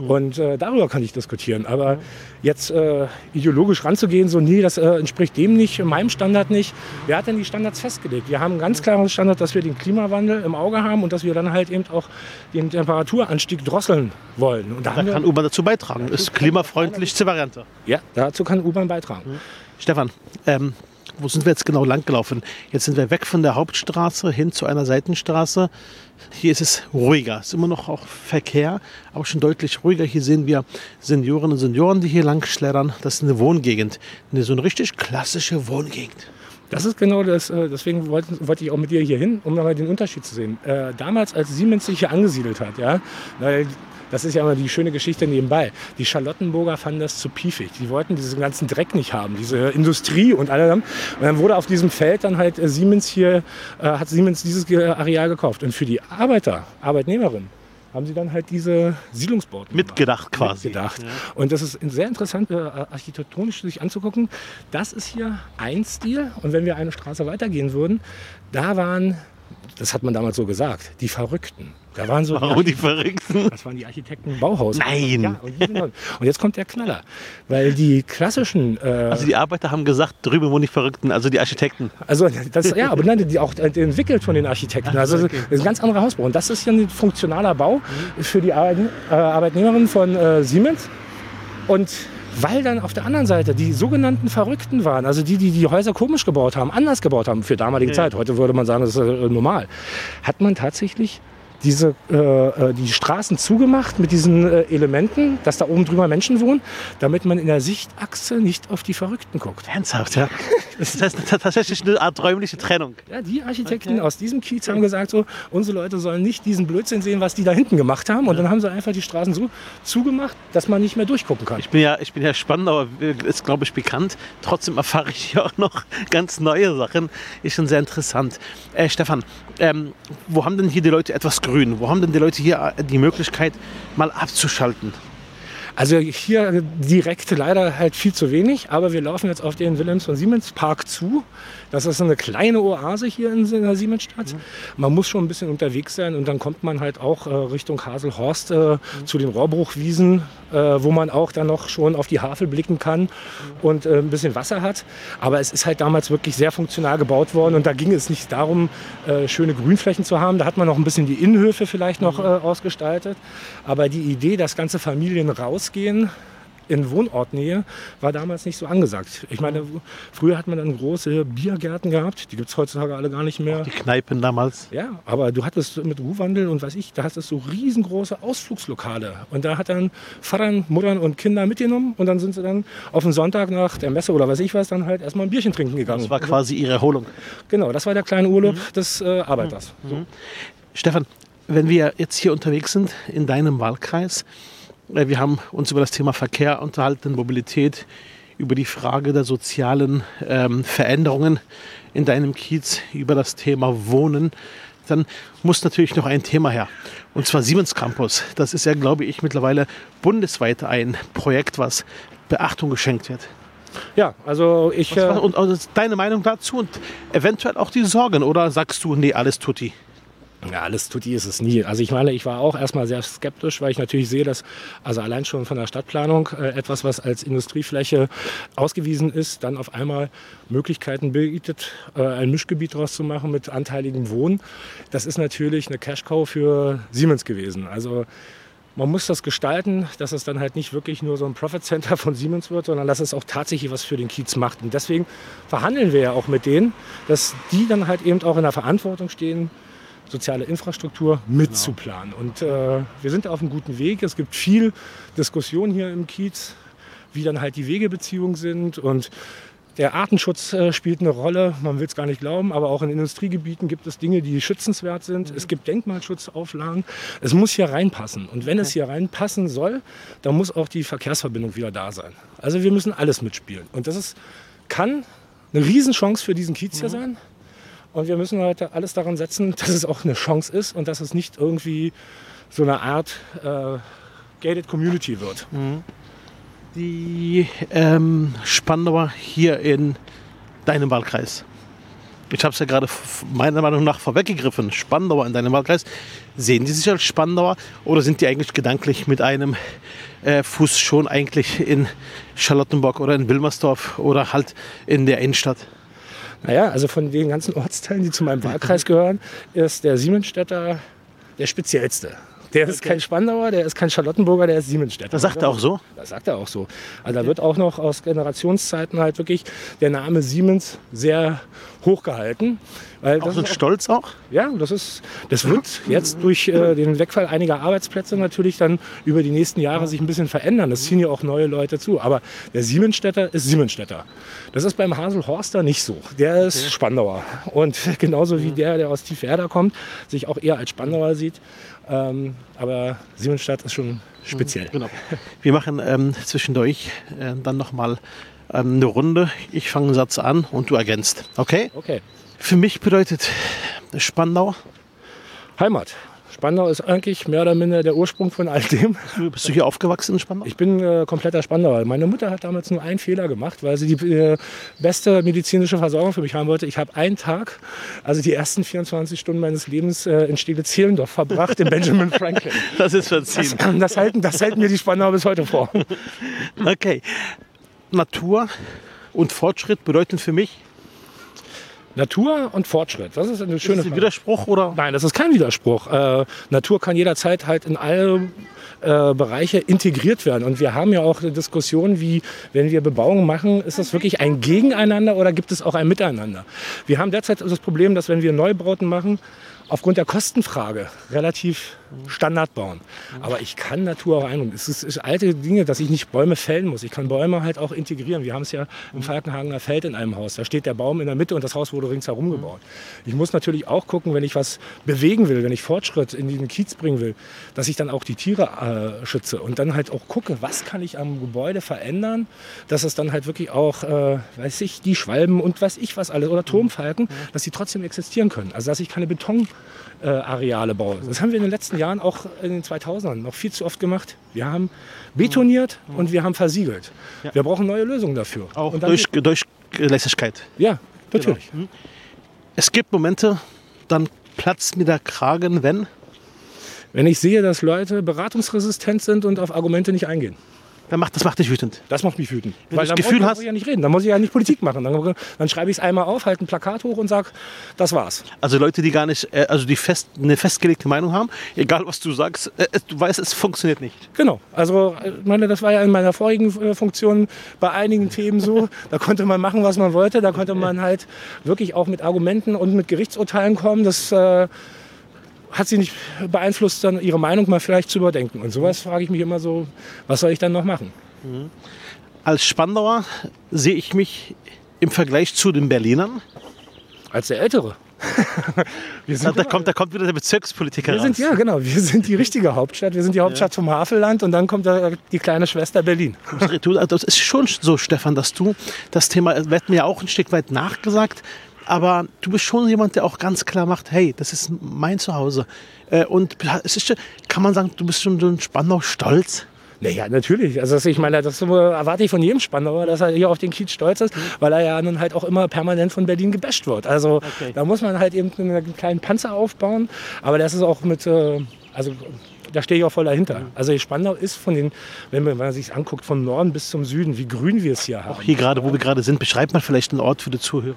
[SPEAKER 1] Und äh, darüber kann ich diskutieren. Aber jetzt äh, ideologisch ranzugehen, so nee, das äh, entspricht dem nicht, meinem Standard nicht. Wer hat denn die Standards festgelegt? Wir haben einen ganz klaren Standard, dass wir den Klimawandel im Auge haben und dass wir dann halt eben auch den Temperaturanstieg drosseln wollen. Und da
[SPEAKER 2] Da
[SPEAKER 1] wir,
[SPEAKER 2] kann U-Bahn dazu beitragen. Ist klimafreundlichste Variante.
[SPEAKER 1] Ja, dazu kann U-Bahn beitragen.
[SPEAKER 2] Stefan, ähm, wo sind wir jetzt genau lang gelaufen? Jetzt sind wir weg von der Hauptstraße hin zu einer Seitenstraße. Hier ist es ruhiger. Es ist immer noch auch Verkehr, aber schon deutlich ruhiger. Hier sehen wir Senioren und Senioren, die hier lang schleddern. Das ist eine Wohngegend. Eine, so eine richtig klassische Wohngegend.
[SPEAKER 1] Das ist genau das, äh, deswegen wollte, wollte ich auch mit dir hier hin, um mal den Unterschied zu sehen. Äh, damals, als Siemens sich hier angesiedelt hat, ja, weil das ist ja immer die schöne Geschichte nebenbei. Die Charlottenburger fanden das zu piefig. Die wollten diesen ganzen Dreck nicht haben, diese Industrie und allem. Und dann wurde auf diesem Feld dann halt äh, Siemens hier, äh, hat Siemens dieses Ge- Areal gekauft. Und für die Arbeiter, Arbeitnehmerinnen, haben sie dann halt diese Siedlungsbauten
[SPEAKER 2] Mitgedacht quasi.
[SPEAKER 1] gedacht. Und das ist sehr interessant, äh, architektonisch sich anzugucken. Das ist hier ein Stil. Und wenn wir eine Straße weitergehen würden, da waren, das hat man damals so gesagt, die Verrückten. Da waren so
[SPEAKER 2] Warum die Verrückten?
[SPEAKER 1] das waren die Architekten Bauhaus.
[SPEAKER 2] Nein.
[SPEAKER 1] Ja, und, die dann- und jetzt kommt der Knaller. Weil die klassischen, äh,
[SPEAKER 2] Also die Arbeiter haben gesagt, drüben wohnen die Verrückten, also die Architekten.
[SPEAKER 1] also das, ja, aber nein, die auch entwickelt von den Architekten. Also das ist ein ganz anderer Hausbau. Und das ist hier ein funktionaler Bau für die äh, Arbeitnehmerinnen von äh, Siemens. Und weil dann auf der anderen Seite die sogenannten Verrückten waren, also die, die die Häuser komisch gebaut haben, anders gebaut haben für damalige Zeit, heute würde man sagen, das ist normal, hat man tatsächlich diese, äh, äh, die Straßen zugemacht mit diesen äh, Elementen, dass da oben drüber Menschen wohnen, damit man in der Sichtachse nicht auf die Verrückten guckt.
[SPEAKER 2] Ernsthaft, ja. Das heißt tatsächlich eine Art räumliche Trennung.
[SPEAKER 1] Ja, die Architekten okay. aus diesem Kiez haben gesagt, so, unsere Leute sollen nicht diesen Blödsinn sehen, was die da hinten gemacht haben. Und ja. dann haben sie einfach die Straßen so zugemacht, dass man nicht mehr durchgucken kann.
[SPEAKER 2] Ich bin ja, ich bin ja spannend, aber ist, glaube ich, bekannt. Trotzdem erfahre ich hier auch noch ganz neue Sachen. Ist schon sehr interessant. Äh, Stefan, ähm, wo haben denn hier die Leute etwas grün? Wo haben denn die Leute hier die Möglichkeit, mal abzuschalten?
[SPEAKER 1] Also hier direkt leider halt viel zu wenig, aber wir laufen jetzt auf den Willems von Siemens Park zu. Das ist eine kleine Oase hier in der Siemensstadt. Mhm. Man muss schon ein bisschen unterwegs sein und dann kommt man halt auch äh, Richtung Haselhorst äh, mhm. zu den Rohrbruchwiesen, äh, wo man auch dann noch schon auf die Havel blicken kann mhm. und äh, ein bisschen Wasser hat. Aber es ist halt damals wirklich sehr funktional gebaut worden und da ging es nicht darum, äh, schöne Grünflächen zu haben. Da hat man noch ein bisschen die Innenhöfe vielleicht noch mhm. äh, ausgestaltet. Aber die Idee, dass ganze Familien rausgehen, in Wohnortnähe war damals nicht so angesagt. Ich meine, früher hat man dann große Biergärten gehabt, die gibt es heutzutage alle gar nicht mehr. Auch
[SPEAKER 2] die Kneipen damals.
[SPEAKER 1] Ja, aber du hattest mit Ruhwandel und weiß ich, da hattest du so riesengroße Ausflugslokale. Und da hat dann Vatern, Muttern und Kinder mitgenommen und dann sind sie dann auf den Sonntag nach der Messe oder weiß ich was, dann halt erstmal ein Bierchen trinken gegangen.
[SPEAKER 2] Das war quasi ihre Erholung.
[SPEAKER 1] Genau, das war der kleine Urlaub mhm. des äh, Arbeiters. Mhm. So.
[SPEAKER 2] Stefan, wenn wir jetzt hier unterwegs sind in deinem Wahlkreis, wir haben uns über das Thema Verkehr unterhalten, Mobilität, über die Frage der sozialen ähm, Veränderungen in deinem Kiez, über das Thema Wohnen. Dann muss natürlich noch ein Thema her. Und zwar Siemens Campus. Das ist ja, glaube ich, mittlerweile bundesweit ein Projekt, was Beachtung geschenkt wird.
[SPEAKER 1] Ja, also ich.
[SPEAKER 2] Was, und, und deine Meinung dazu und eventuell auch die Sorgen oder sagst du, nee, alles tutti?
[SPEAKER 1] Ja, alles tutti ist es nie. Also ich meine, ich war auch erstmal sehr skeptisch, weil ich natürlich sehe, dass also allein schon von der Stadtplanung äh, etwas, was als Industriefläche ausgewiesen ist, dann auf einmal Möglichkeiten bietet, äh, ein Mischgebiet daraus zu machen mit anteiligem Wohnen. Das ist natürlich eine Cash-Cow für Siemens gewesen. Also man muss das gestalten, dass es dann halt nicht wirklich nur so ein Profit Center von Siemens wird, sondern dass es auch tatsächlich was für den Kiez macht. Und deswegen verhandeln wir ja auch mit denen, dass die dann halt eben auch in der Verantwortung stehen, soziale Infrastruktur mitzuplanen. Und äh, wir sind auf einem guten Weg. Es gibt viel Diskussion hier im Kiez, wie dann halt die Wegebeziehungen sind und der Artenschutz äh, spielt eine Rolle, man will es gar nicht glauben, aber auch in Industriegebieten gibt es Dinge, die schützenswert sind. Mhm. Es gibt Denkmalschutzauflagen. Es muss hier reinpassen. Und wenn okay. es hier reinpassen soll, dann muss auch die Verkehrsverbindung wieder da sein. Also wir müssen alles mitspielen. Und das ist, kann eine Riesenchance für diesen Kiez hier mhm. sein. Und wir müssen heute alles daran setzen, dass es auch eine Chance ist und dass es nicht irgendwie so eine Art äh, gated Community wird. Mhm.
[SPEAKER 2] Die ähm, Spandauer hier in deinem Wahlkreis. Ich habe es ja gerade meiner Meinung nach vorweggegriffen. Spandauer in deinem Wahlkreis. Sehen die sich als Spandauer oder sind die eigentlich gedanklich mit einem äh, Fuß schon eigentlich in Charlottenburg oder in Wilmersdorf oder halt in der Innenstadt?
[SPEAKER 1] Naja, also von den ganzen Ortsteilen, die zu meinem Wahlkreis gehören, ist der Siemensstädter der speziellste. Der ist okay. kein Spandauer, der ist kein Charlottenburger, der ist Siemensstädter.
[SPEAKER 2] Das sagt er auch so?
[SPEAKER 1] Das sagt er auch so. Also da wird auch noch aus Generationszeiten halt wirklich der Name Siemens sehr hochgehalten.
[SPEAKER 2] Weil auch so Stolz auch?
[SPEAKER 1] Ja, das, ist, das wird jetzt durch äh, den Wegfall einiger Arbeitsplätze natürlich dann über die nächsten Jahre sich ein bisschen verändern. Das ziehen ja auch neue Leute zu. Aber der Siemensstädter ist Siemensstädter. Das ist beim Haselhorster nicht so. Der ist okay. Spandauer. Und genauso wie der, der aus Tiefwerder kommt, sich auch eher als Spandauer sieht. Ähm, aber Siemensstadt ist schon speziell.
[SPEAKER 2] Genau. Wir machen ähm, zwischendurch äh, dann nochmal ähm, eine Runde. Ich fange einen Satz an und du ergänzt. Okay?
[SPEAKER 1] Okay.
[SPEAKER 2] Für mich bedeutet Spandau
[SPEAKER 1] Heimat. Spandau ist eigentlich mehr oder minder der Ursprung von all dem.
[SPEAKER 2] Bist du hier aufgewachsen in Spandau?
[SPEAKER 1] Ich bin äh, kompletter Spandauer. Meine Mutter hat damals nur einen Fehler gemacht, weil sie die äh, beste medizinische Versorgung für mich haben wollte. Ich habe einen Tag, also die ersten 24 Stunden meines Lebens äh, in Stele-Zehlendorf verbracht, in Benjamin Franklin.
[SPEAKER 2] Das ist verziehen.
[SPEAKER 1] Das, das, halten, das halten mir die Spandauer bis heute vor.
[SPEAKER 2] Okay. Natur und Fortschritt bedeuten für mich
[SPEAKER 1] Natur und Fortschritt. Das ist eine schöne
[SPEAKER 2] ist das ein Widerspruch oder?
[SPEAKER 1] Nein, das ist kein Widerspruch. Äh, Natur kann jederzeit halt in alle äh, Bereiche integriert werden. Und wir haben ja auch eine Diskussion, wie, wenn wir Bebauung machen, ist das wirklich ein Gegeneinander oder gibt es auch ein Miteinander? Wir haben derzeit das Problem, dass wenn wir Neubauten machen, aufgrund der Kostenfrage relativ Standard bauen. Aber ich kann Natur auch einbringen. Es ist, ist alte Dinge, dass ich nicht Bäume fällen muss. Ich kann Bäume halt auch integrieren. Wir haben es ja im Falkenhagener Feld in einem Haus. Da steht der Baum in der Mitte und das Haus wurde ringsherum gebaut. Ich muss natürlich auch gucken, wenn ich was bewegen will, wenn ich Fortschritt in den Kiez bringen will, dass ich dann auch die Tiere äh, schütze und dann halt auch gucke, was kann ich am Gebäude verändern, dass es dann halt wirklich auch, äh, weiß ich, die Schwalben und weiß ich was alles oder Turmfalken, dass sie trotzdem existieren können. Also dass ich keine Betonareale äh, baue. Das haben wir in den letzten Jahren auch in den 2000ern noch viel zu oft gemacht. Wir haben betoniert und wir haben versiegelt.
[SPEAKER 2] Ja.
[SPEAKER 1] Wir brauchen neue Lösungen dafür.
[SPEAKER 2] Auch durch, durch Lässigkeit.
[SPEAKER 1] Ja, natürlich.
[SPEAKER 2] Es gibt Momente, dann platzt mir der Kragen, wenn.
[SPEAKER 1] Wenn ich sehe, dass Leute beratungsresistent sind und auf Argumente nicht eingehen.
[SPEAKER 2] Dann macht, das macht dich wütend.
[SPEAKER 1] Das macht mich wütend.
[SPEAKER 2] Wenn
[SPEAKER 1] Weil
[SPEAKER 2] du das
[SPEAKER 1] dann
[SPEAKER 2] Gefühl
[SPEAKER 1] brauche
[SPEAKER 2] hast-
[SPEAKER 1] muss ich ja nicht reden. Dann muss ich ja nicht Politik machen. Dann, dann schreibe ich es einmal auf, halte ein Plakat hoch und sage, das war's.
[SPEAKER 2] Also Leute, die gar nicht, äh, also die fest, eine festgelegte Meinung haben, egal was du sagst, äh, es- du weißt, es funktioniert nicht.
[SPEAKER 1] Genau. Also, äh, meine, das war ja in meiner vorigen Funktion bei einigen Themen so. Da konnte man machen, was man wollte. Da konnte man halt wirklich auch mit Argumenten und mit Gerichtsurteilen kommen. Das hat sie nicht beeinflusst, dann ihre Meinung mal vielleicht zu überdenken. Und sowas frage ich mich immer so, was soll ich dann noch machen?
[SPEAKER 2] Als Spandauer sehe ich mich im Vergleich zu den Berlinern.
[SPEAKER 1] Als der Ältere. wir
[SPEAKER 2] Da, kommt, da kommt wieder der Bezirkspolitiker
[SPEAKER 1] Wir sind, ja, genau. Wir sind die richtige Hauptstadt. Wir sind die Hauptstadt vom Havelland und dann kommt da die kleine Schwester Berlin.
[SPEAKER 2] Das ist schon so, Stefan, dass du das Thema, wird mir ja auch ein Stück weit nachgesagt, aber du bist schon jemand, der auch ganz klar macht, hey, das ist mein Zuhause. Äh, Und es ist, schon- kann man sagen, du bist schon so ein Spandau stolz.
[SPEAKER 1] Naja, natürlich. Also ich meine, das erwarte ich von jedem Spandauer, dass er hier auf den Kiez stolz ist, weil er ja nun halt auch immer permanent von Berlin gebasht wird. Also
[SPEAKER 2] Okay.
[SPEAKER 1] da muss man halt eben einen kleinen Panzer aufbauen. Aber das ist auch mit, äh, also da stehe ich auch voll dahinter. Also Spandau ist von den, wenn man, wenn man sich anguckt, vom Norden bis zum Süden, wie grün wir es hier haben.
[SPEAKER 2] Auch hier gerade, wo wir gerade sind, beschreibt man vielleicht einen Ort für die Zuhörer.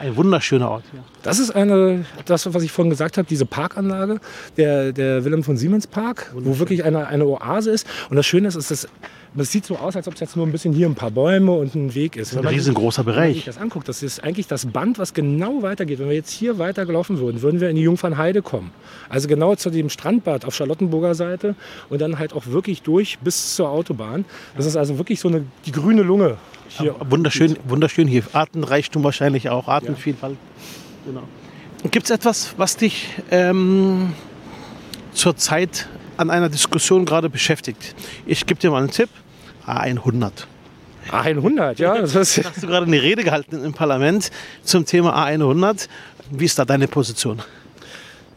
[SPEAKER 2] Ein wunderschöner Ort hier.
[SPEAKER 1] Das ist eine, das, was ich vorhin gesagt habe, diese Parkanlage, der, der Wilhelm von Siemens Park, wo wirklich eine, eine Oase ist. Und das Schöne ist, ist das, das sieht so aus, als ob es jetzt nur ein bisschen hier ein paar Bäume und ein Weg ist.
[SPEAKER 2] Ein
[SPEAKER 1] Wenn sich-
[SPEAKER 2] riesengroßer
[SPEAKER 1] Wenn man sich
[SPEAKER 2] Bereich.
[SPEAKER 1] das anguckt, das ist eigentlich das Band, was genau weitergeht. Wenn wir jetzt hier weitergelaufen würden, würden wir in die Jungfernheide kommen. Also genau zu dem Strandbad auf Charlottenburger Seite und dann halt auch wirklich durch bis zur Autobahn. Das ist also wirklich so eine, die grüne Lunge hier.
[SPEAKER 2] Wunderschön, wunderschön hier. Artenreichtum wahrscheinlich auch, Artenvielfalt. Genau. Gibt es etwas, was dich ähm, zurzeit an einer Diskussion gerade beschäftigt? Ich gebe dir mal einen Tipp. A100.
[SPEAKER 1] A100, ja. Das ist,
[SPEAKER 2] Hast du gerade eine Rede gehalten im Parlament zum Thema A100? Wie ist da deine Position?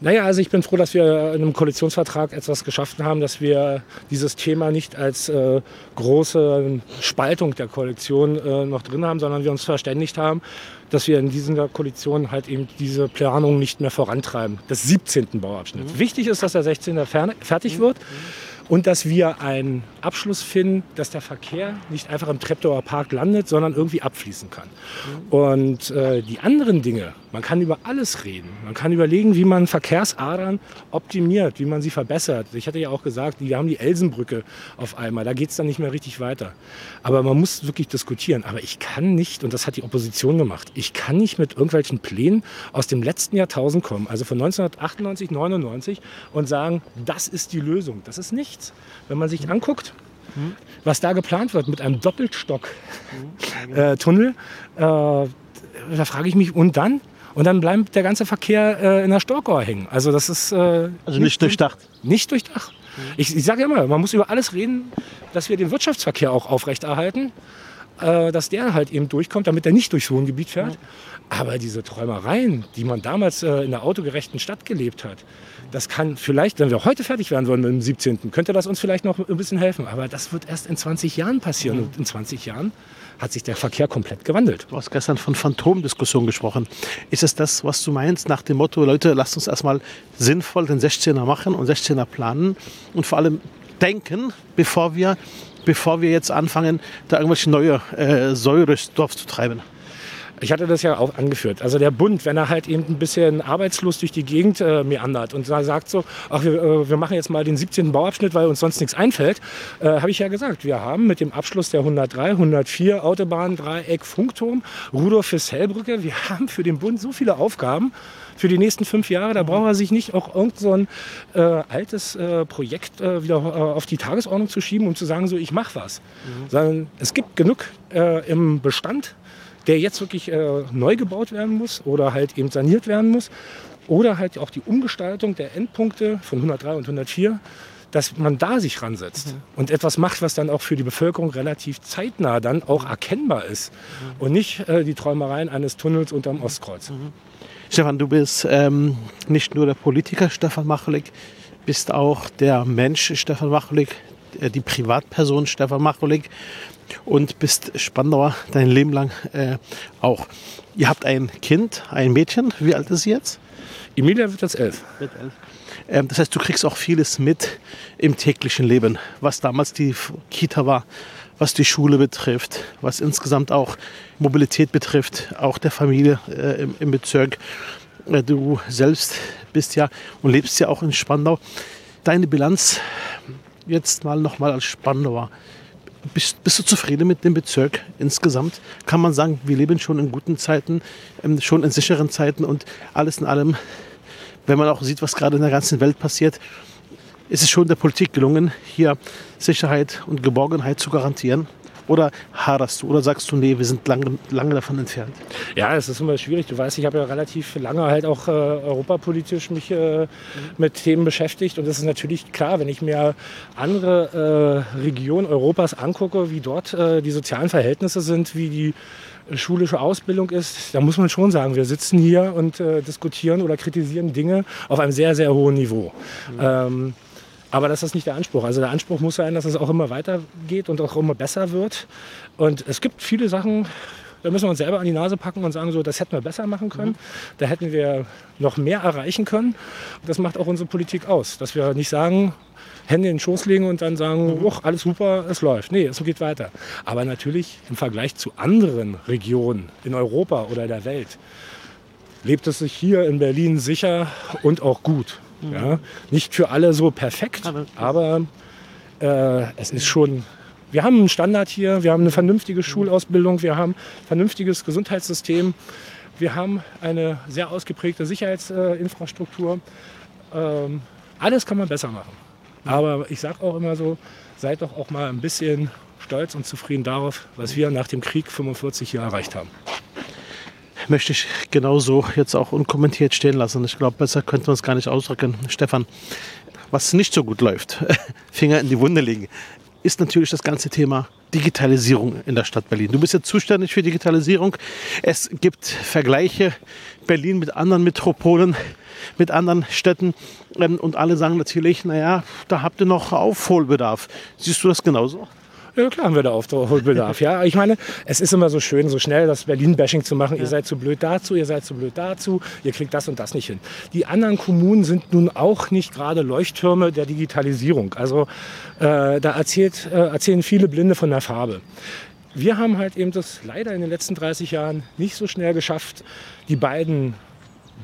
[SPEAKER 1] Naja, also ich bin froh, dass wir in einem Koalitionsvertrag etwas geschaffen haben, dass wir dieses Thema nicht als äh, große Spaltung der Koalition äh, noch drin haben, sondern wir uns verständigt haben, dass wir in dieser Koalition halt eben diese Planung nicht mehr vorantreiben, des 17. Bauabschnitts. Wichtig ist, dass der 16. fer- fertig wird und dass wir einen Abschluss finden, dass der Verkehr nicht einfach im Treptower Park landet, sondern irgendwie abfließen kann. Und äh, die anderen Dinge, man kann über alles reden. Man kann überlegen, wie man Verkehrsadern optimiert, wie man sie verbessert. Ich hatte ja auch gesagt, wir haben die Elsenbrücke auf einmal, da geht es dann nicht mehr richtig weiter. Aber man muss wirklich diskutieren. Aber ich kann nicht, und das hat die Opposition gemacht, ich kann nicht mit irgendwelchen Plänen aus dem letzten Jahrtausend kommen, also von 1998, 99 und sagen, das ist die Lösung. Das ist nichts. Wenn man sich anguckt, was da geplant wird mit einem Doppelstock-Tunnel, äh, da frage ich mich, und dann? Und dann bleibt der ganze Verkehr äh, in der Storkauer hängen. Also das ist äh,
[SPEAKER 2] Also nicht durchdacht.
[SPEAKER 1] nicht durchdacht. Ich, ich sage ja immer, man muss über alles reden, dass wir den Wirtschaftsverkehr auch aufrechterhalten, äh, dass der halt eben durchkommt, damit er nicht durchs Wohngebiet fährt. Aber diese Träumereien, die man damals äh, in der autogerechten Stadt gelebt hat, das kann vielleicht, wenn wir heute fertig werden wollen mit dem 17., könnte das uns vielleicht noch ein bisschen helfen. Aber das wird erst in 20 Jahren passieren. Und in 20 Jahren hat sich der Verkehr komplett gewandelt.
[SPEAKER 2] Du hast gestern von Phantomdiskussion gesprochen. Ist es das, was du meinst, nach dem Motto, Leute, lasst uns erstmal sinnvoll den 16er machen und 16er planen und vor allem denken, bevor wir, bevor wir jetzt anfangen, da irgendwelche neue äh, Säure durchs Dorf zu treiben?
[SPEAKER 1] Ich hatte das ja auch angeführt. Also der Bund, wenn er halt eben ein bisschen arbeitslos durch die Gegend äh, meandert und sagt so, ach, wir, äh, wir, machen jetzt mal den 17. Bauabschnitt, weil uns sonst nichts einfällt, äh, habe ich ja gesagt, wir haben mit dem Abschluss der 103, 104 Autobahn, Dreieck, Funkturm, Rudolf fürs Hellbrücke, wir haben für den Bund so viele Aufgaben für die nächsten fünf Jahre. Da braucht er sich nicht auch irgend so ein äh, altes äh, Projekt äh, wieder auf die Tagesordnung zu schieben und zu sagen, so ich mache was. Mhm. Sondern es gibt genug im Bestand der jetzt wirklich äh, neu gebaut werden muss oder halt eben saniert werden muss. Oder halt auch die Umgestaltung der Endpunkte von 103 und 104, dass man da sich ransetzt mhm. und etwas macht, was dann auch für die Bevölkerung relativ zeitnah dann auch erkennbar ist mhm. und nicht äh, die Träumereien eines Tunnels unterm Ostkreuz. Mhm.
[SPEAKER 2] Stefan, du bist ähm, nicht nur der Politiker Stefan Machulik, bist auch der Mensch Stefan Machulik, äh, die Privatperson Stefan Machulik und bist Spandauer dein Leben lang äh, auch. Ihr habt ein Kind, ein Mädchen. Wie alt ist sie jetzt?
[SPEAKER 1] Emilia wird jetzt elf. Wird elf.
[SPEAKER 2] Ähm, das heißt, du kriegst auch vieles mit im täglichen Leben, was damals die Kita war, was die Schule betrifft, was insgesamt auch Mobilität betrifft, auch der Familie äh, im, im, Bezirk. Äh, du selbst bist ja und lebst ja auch in Spandau. Deine Bilanz jetzt mal nochmal als Spandauer. Bist, bist, du zufrieden mit dem Bezirk insgesamt? Kann man sagen, wir leben schon in guten Zeiten, ähm, schon in sicheren Zeiten und alles in allem, wenn man auch sieht, was gerade in der ganzen Welt passiert, ist es schon der Politik gelungen, hier Sicherheit und Geborgenheit zu garantieren. Oder haderst du oder sagst du, nee, wir sind lange, lange davon entfernt?
[SPEAKER 1] Ja, es ist immer schwierig. Du weißt, ich habe ja relativ lange halt auch äh, europapolitisch mich äh, mit Themen beschäftigt. Und es ist natürlich klar, wenn ich mir andere äh, Regionen Europas angucke, wie dort äh, die sozialen Verhältnisse sind, wie die schulische Ausbildung ist, da muss man schon sagen, wir sitzen hier und äh, diskutieren oder kritisieren Dinge auf einem sehr, sehr hohen Niveau. Mhm. Ähm, aber das ist nicht der Anspruch. Also der Anspruch muss sein, dass es auch immer weitergeht und auch immer besser wird. Und es gibt viele Sachen, da müssen wir uns selber an die Nase packen und sagen, so, das hätten wir besser machen können. Mhm. Da hätten wir noch mehr erreichen können. Das macht auch unsere Politik aus, dass wir nicht sagen, Hände in den Schoß legen und dann sagen, mhm. alles super, es läuft. Nee, es geht weiter. Aber natürlich im Vergleich zu anderen Regionen in Europa oder der Welt lebt es sich hier in Berlin sicher und auch gut. Mhm. Ja? Nicht für alle so perfekt, aber äh, es ist schon wir haben einen Standard hier, wir haben eine vernünftige Schulausbildung, wir haben ein vernünftiges Gesundheitssystem, wir haben eine sehr ausgeprägte Sicherheitsinfrastruktur. Ähm, alles kann man besser machen. Aber ich sage auch immer so, seid doch auch mal ein bisschen stolz und zufrieden darauf, was wir nach dem Krieg 45 hier erreicht haben
[SPEAKER 2] möchte ich genauso jetzt auch unkommentiert stehen lassen. Ich glaube, besser könnte man es gar nicht ausdrücken. Stefan, was nicht so gut läuft, Finger in die Wunde legen, ist natürlich das ganze Thema Digitalisierung in der Stadt Berlin. Du bist ja zuständig für Digitalisierung. Es gibt Vergleiche Berlin mit anderen Metropolen, mit anderen Städten ähm, und alle sagen natürlich, naja, da habt ihr noch Aufholbedarf. Siehst du das genauso?
[SPEAKER 1] Ja, klar haben wir da Aufholbedarf. ja, ich meine, es ist immer so schön, so schnell das Berlin-Bashing zu machen. Ja. Ihr seid zu blöd dazu, ihr seid zu blöd dazu, ihr kriegt das und das nicht hin. Die anderen Kommunen sind nun auch nicht gerade Leuchttürme der Digitalisierung. Also äh, da erzählt, äh, erzählen viele Blinde von der Farbe. Wir haben halt eben das leider in den letzten 30 Jahren nicht so schnell geschafft, die beiden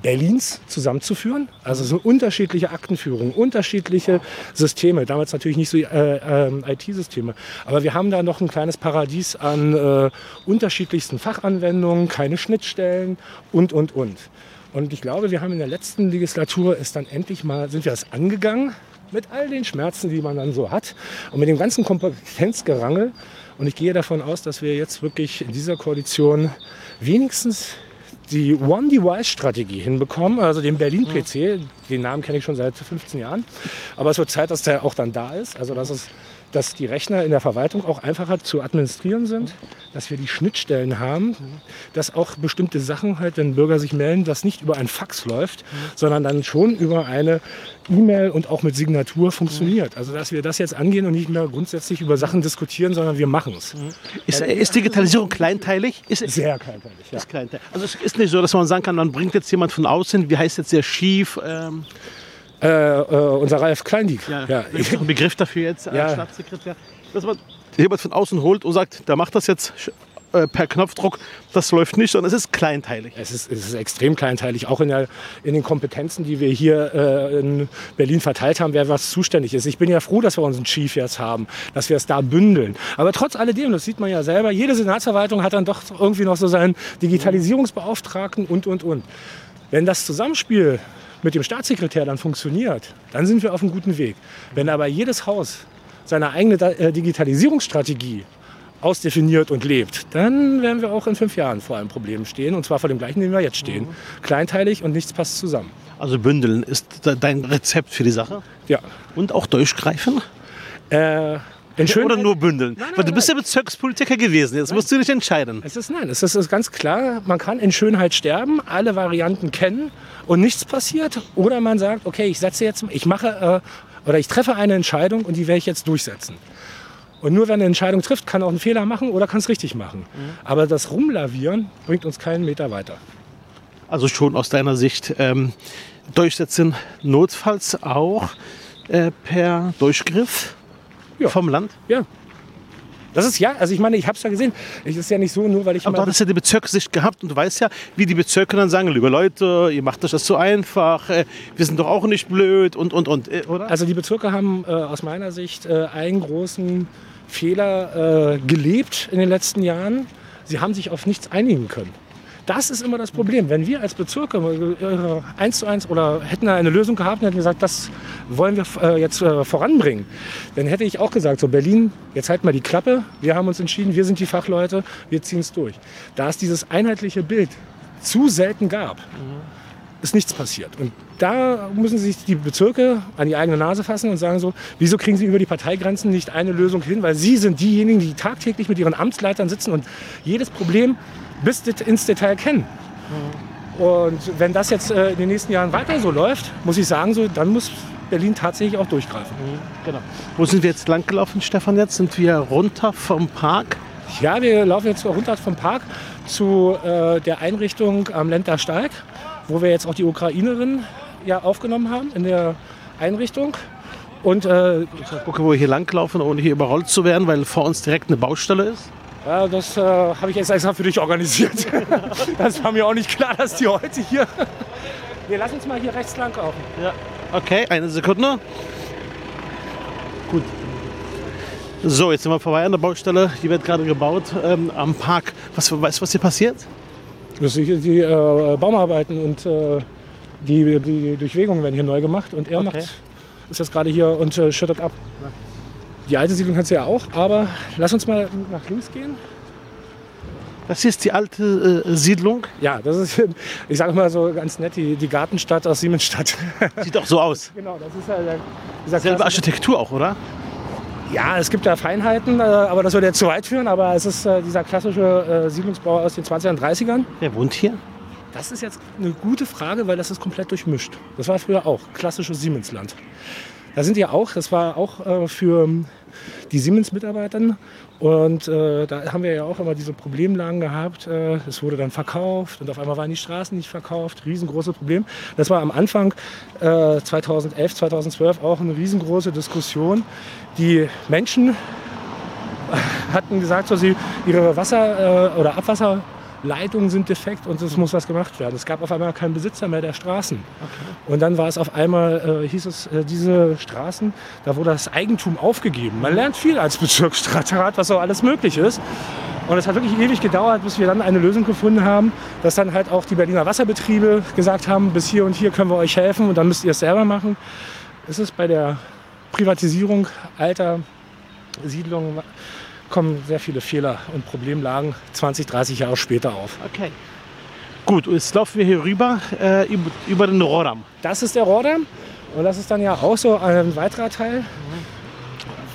[SPEAKER 1] Berlins zusammenzuführen. Also so unterschiedliche Aktenführungen, unterschiedliche Systeme. Damals natürlich nicht so äh, äh, IT-Systeme. Aber wir haben da noch ein kleines Paradies an äh, unterschiedlichsten Fachanwendungen, keine Schnittstellen und, und, und. Und ich glaube, wir haben in der letzten Legislatur ist dann endlich mal, sind wir das angegangen mit all den Schmerzen, die man dann so hat und mit dem ganzen Kompetenzgerangel. Und ich gehe davon aus, dass wir jetzt wirklich in dieser Koalition wenigstens die One-Device-Strategie hinbekommen, also den Berlin-PC. Den Namen kenne ich schon seit 15 Jahren. Aber es wird Zeit, dass der auch dann da ist. Also dass es dass die Rechner in der Verwaltung auch einfacher zu administrieren sind, dass wir die Schnittstellen haben, dass auch bestimmte Sachen halt, wenn Bürger sich melden, das nicht über ein Fax läuft, sondern dann schon über eine E-Mail und auch mit Signatur funktioniert. Also dass wir das jetzt angehen und nicht mehr grundsätzlich über Sachen diskutieren, sondern wir machen es.
[SPEAKER 2] Ist, ist, Digitalisierung kleinteilig?
[SPEAKER 1] Ist, Sehr kleinteilig,
[SPEAKER 2] ja. Ist kleinteilig. Also es ist nicht so, dass man sagen kann, man bringt jetzt jemand von außen, wie heißt jetzt sehr schief, ähm
[SPEAKER 1] äh, äh, unser Ralf Kleindiek.
[SPEAKER 2] Ja, ja. Ist ein Begriff dafür jetzt als ja. Staatssekretär. Dass man jemand von außen holt und sagt, der macht das jetzt äh, per Knopfdruck, das läuft nicht, sondern es ist kleinteilig.
[SPEAKER 1] Es ist, es ist extrem kleinteilig, auch in, der, in den Kompetenzen, die wir hier äh, in Berlin verteilt haben, wer was zuständig ist. Ich bin ja froh, dass wir unseren Chief jetzt haben, dass wir es da bündeln. Aber trotz alledem, das sieht man ja selber, jede Senatsverwaltung hat dann doch irgendwie noch so seinen Digitalisierungsbeauftragten und, und, und. Wenn das Zusammenspiel mit dem Staatssekretär dann funktioniert, dann sind wir auf einem guten Weg. Wenn aber jedes Haus seine eigene äh, Digitalisierungsstrategie ausdefiniert und lebt, dann werden wir auch in fünf Jahren vor einem Problem stehen. Und zwar vor dem gleichen, den wir jetzt stehen. Mhm. Kleinteilig und nichts passt zusammen.
[SPEAKER 2] Also bündeln ist dein Rezept für die Sache?
[SPEAKER 1] Ja.
[SPEAKER 2] Und auch durchgreifen?
[SPEAKER 1] Äh,
[SPEAKER 2] oder nur bündeln? Nein, nein, Weil du bist ja Bezirkspolitiker gewesen, jetzt nein. musst du dich entscheiden.
[SPEAKER 1] Es ist nein, es ist, es ist ganz klar, man kann in Schönheit sterben, alle Varianten kennen und nichts passiert. Oder man sagt, okay, ich setze jetzt, ich mache äh, oder ich treffe eine Entscheidung und die werde ich jetzt durchsetzen. Und nur wer eine Entscheidung trifft, kann auch einen Fehler machen oder kann es richtig machen. Mhm. Aber das Rumlavieren bringt uns keinen Meter weiter.
[SPEAKER 2] Also schon aus deiner Sicht ähm, durchsetzen, notfalls auch äh, per Durchgriff ja. vom Land?
[SPEAKER 1] Ja. Das ist ja, also ich meine, ich habe es ja gesehen. Es ist ja nicht so, nur weil ich.
[SPEAKER 2] Aber du hast ja die Bezirkssicht gehabt und du weißt ja, wie die Bezirke dann sagen: Liebe Leute, ihr macht euch das zu einfach, äh, wir sind doch auch nicht blöd und und und, äh, oder?
[SPEAKER 1] Also die Bezirke haben äh, aus meiner Sicht äh, einen großen Fehler äh, gelebt in den letzten Jahren. Sie haben sich auf nichts einigen können. Das ist immer das Problem. Wenn wir als Bezirke äh, eins zu eins oder hätten eine Lösung gehabt und hätten gesagt, das wollen wir äh, jetzt äh, voranbringen, dann hätte ich auch gesagt, so Berlin, jetzt halt mal die Klappe, wir haben uns entschieden, wir sind die Fachleute, wir ziehen es durch. Da es dieses einheitliche Bild zu selten gab, ist nichts passiert. Und da müssen sich die Bezirke an die eigene Nase fassen und sagen so, wieso kriegen sie über die Parteigrenzen nicht eine Lösung hin? Weil sie sind diejenigen, die tagtäglich mit ihren Amtsleitern sitzen und jedes Problem bis ins Detail kennen. Und wenn das jetzt äh, in den nächsten Jahren weiter so läuft, muss ich sagen, so, dann muss Berlin tatsächlich auch durchgreifen. Mhm,
[SPEAKER 2] genau. Wo sind wir jetzt lang gelaufen, Stefan? Jetzt sind wir runter vom Park.
[SPEAKER 1] Ja, wir laufen jetzt runter vom Park zu äh, der Einrichtung am Lenter Steig, wo wir jetzt auch die Ukrainerin ja aufgenommen haben in der Einrichtung. Und äh, ich
[SPEAKER 2] gucke, wo wir hier langlaufen, ohne hier überrollt zu werden, weil vor uns direkt eine Baustelle ist.
[SPEAKER 1] Ja, das äh, habe ich jetzt extra für dich organisiert. das war mir auch nicht klar, dass die heute hier. Wir lassen uns mal hier rechts lang laufen.
[SPEAKER 2] Ja. Okay, eine Sekunde. Gut. So, jetzt sind wir vorbei an der Baustelle. Die wird gerade gebaut ähm, am Park. Was, weißt du, was hier passiert?
[SPEAKER 1] Das die, die äh, Baumarbeiten und äh, die, die Durchwegungen werden hier neu gemacht. Und er okay. macht, ist jetzt gerade hier und äh, schüttet ab. Ja. Die alte Siedlung kannst du ja auch, aber lass uns mal nach links gehen.
[SPEAKER 2] Das hier ist die alte äh, Siedlung?
[SPEAKER 1] Ja, das ist, ich sage mal so ganz nett, die, die Gartenstadt aus Siemensstadt.
[SPEAKER 2] Sieht doch so aus.
[SPEAKER 1] Genau, das ist ja der,
[SPEAKER 2] dieser Selbe Architektur auch, oder?
[SPEAKER 1] Ja, es gibt da Feinheiten, äh, aber das würde jetzt zu weit führen. Aber es ist äh, dieser klassische äh, Siedlungsbau aus den 20er und 30ern.
[SPEAKER 2] Wer wohnt hier?
[SPEAKER 1] Das ist jetzt eine gute Frage, weil das ist komplett durchmischt. Das war früher auch klassisches Siemensland. Da sind ja auch, das war auch äh, für die Siemens-Mitarbeitern. Und äh, da haben wir ja auch immer diese Problemlagen gehabt. Äh, es wurde dann verkauft und auf einmal waren die Straßen nicht verkauft. Riesengroßes Problem. Das war am Anfang äh, 2011, 2012 auch eine riesengroße Diskussion. Die Menschen hatten gesagt, dass sie ihre Wasser- äh, oder Abwasser Leitungen sind defekt und es muss was gemacht werden. Es gab auf einmal keinen Besitzer mehr der Straßen. Okay. Und dann war es auf einmal, äh, hieß es, äh, diese Straßen, da wurde das Eigentum aufgegeben. Man lernt viel als Bezirksstadtrat, was so alles möglich ist. Und es hat wirklich ewig gedauert, bis wir dann eine Lösung gefunden haben, dass dann halt auch die Berliner Wasserbetriebe gesagt haben, bis hier und hier können wir euch helfen und dann müsst ihr es selber machen. Es ist bei der Privatisierung alter Siedlungen kommen sehr viele Fehler und Problemlagen 20, 30 Jahre später auf.
[SPEAKER 2] Okay. Gut, jetzt laufen wir hier rüber äh, über, über, den Rohrdamm.
[SPEAKER 1] Das ist der Rohrdamm und das ist dann ja auch so ein weiterer Teil.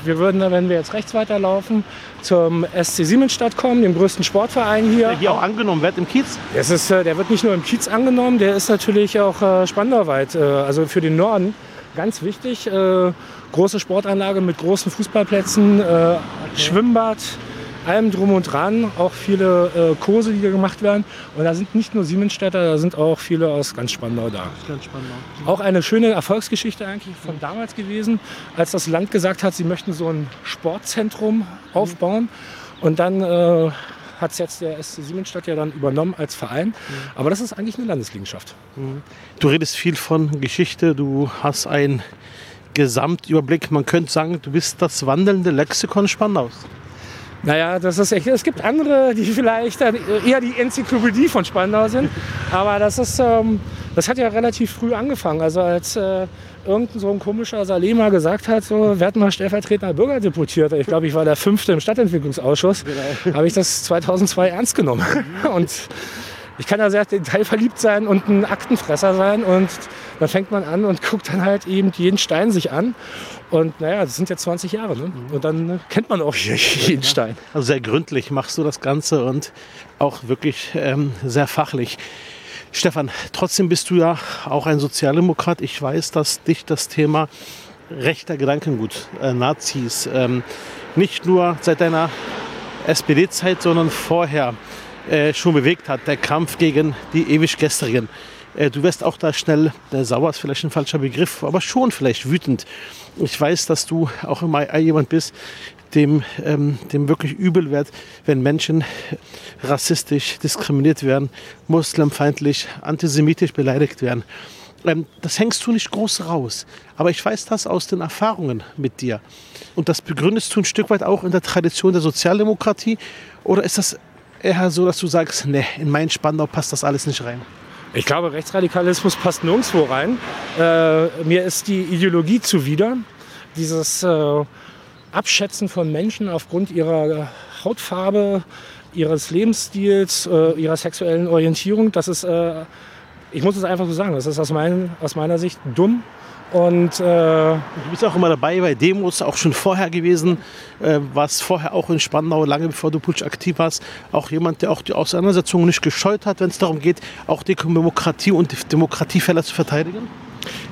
[SPEAKER 1] Wir würden, wenn wir jetzt rechts weiterlaufen, zum SC Siemensstadt kommen, dem größten Sportverein hier.
[SPEAKER 2] Der hier auch angenommen wird im Kiez?
[SPEAKER 1] Das ist, äh, der wird nicht nur im Kiez angenommen, der ist natürlich auch äh, spandauweit, äh, also für den Norden ganz wichtig. Äh, große Sportanlage mit großen Fußballplätzen, äh, okay. Schwimmbad, allem drum und dran. Auch viele äh, Kurse, die hier gemacht werden. Und da sind nicht nur Siemensstädter, da sind auch viele aus ganz Spandau da. Ganz Spandau. Auch eine schöne Erfolgsgeschichte eigentlich von damals gewesen, als das Land gesagt hat, sie möchten so ein Sportzentrum aufbauen. Und dann äh, hat es jetzt der SC Siemensstadt ja dann übernommen als Verein. Mhm. Aber das ist eigentlich eine Landesliegenschaft.
[SPEAKER 2] Mhm. Du redest viel von Geschichte, du hast einen Gesamtüberblick. Man könnte sagen, du bist das wandelnde Lexikon Spandaus.
[SPEAKER 1] Naja, das ist echt, es gibt andere, die vielleicht eher die Enzyklopädie von Spandau sind. Aber das ist, ähm, das hat ja relativ früh angefangen. Also als äh, irgendein so ein komischer Salema gesagt hat, so werden mal stellvertretender Bürgerdeputierter. Ich glaube, ich war der fünfte im Stadtentwicklungsausschuss. Genau. Habe ich das 2002 ernst genommen. Und ich kann da sehr detailverliebt sein und ein Aktenfresser sein. Und dann fängt man an und guckt dann halt eben jeden Stein sich an. Und naja, das sind jetzt 20 Jahre. Ne? Und dann äh, kennt man auch jeden Stein.
[SPEAKER 2] Also sehr gründlich machst du das Ganze und auch wirklich ähm, sehr fachlich. Stefan, trotzdem bist du ja auch ein Sozialdemokrat. Ich weiß, dass dich das Thema rechter Gedankengut, äh, Nazis, ähm, nicht nur seit deiner SPD-Zeit, sondern vorher äh, schon bewegt hat. Der Kampf gegen die ewig Gestrigen. Äh, du wirst auch da schnell, äh, sauer ist vielleicht ein falscher Begriff, aber schon vielleicht wütend. Ich weiß, dass du auch immer jemand bist, dem, ähm, dem wirklich übel wird, wenn Menschen rassistisch diskriminiert werden, muslimfeindlich, antisemitisch beleidigt werden. Ähm, das hängst du nicht groß raus. Aber ich weiß das aus den Erfahrungen mit dir. Und das begründest du ein Stück weit auch in der Tradition der Sozialdemokratie. Oder ist das eher so, dass du sagst, nee, in mein Spandau passt das alles nicht rein?
[SPEAKER 1] Ich glaube, Rechtsradikalismus passt nirgendwo rein. Äh, mir ist die Ideologie zuwider. Dieses äh, Abschätzen von Menschen aufgrund ihrer Hautfarbe, ihres Lebensstils, äh, ihrer sexuellen Orientierung, das ist, äh, ich muss es einfach so sagen, das ist aus, mein, aus meiner Sicht dumm und äh,
[SPEAKER 2] du bist auch immer dabei bei Demos, auch schon vorher gewesen, äh, warst vorher auch in Spandau, lange bevor du Putsch aktiv warst, auch jemand, der auch die Auseinandersetzungen nicht gescheut hat, wenn es darum geht, auch die Demokratie und die Demokratiefälle zu verteidigen?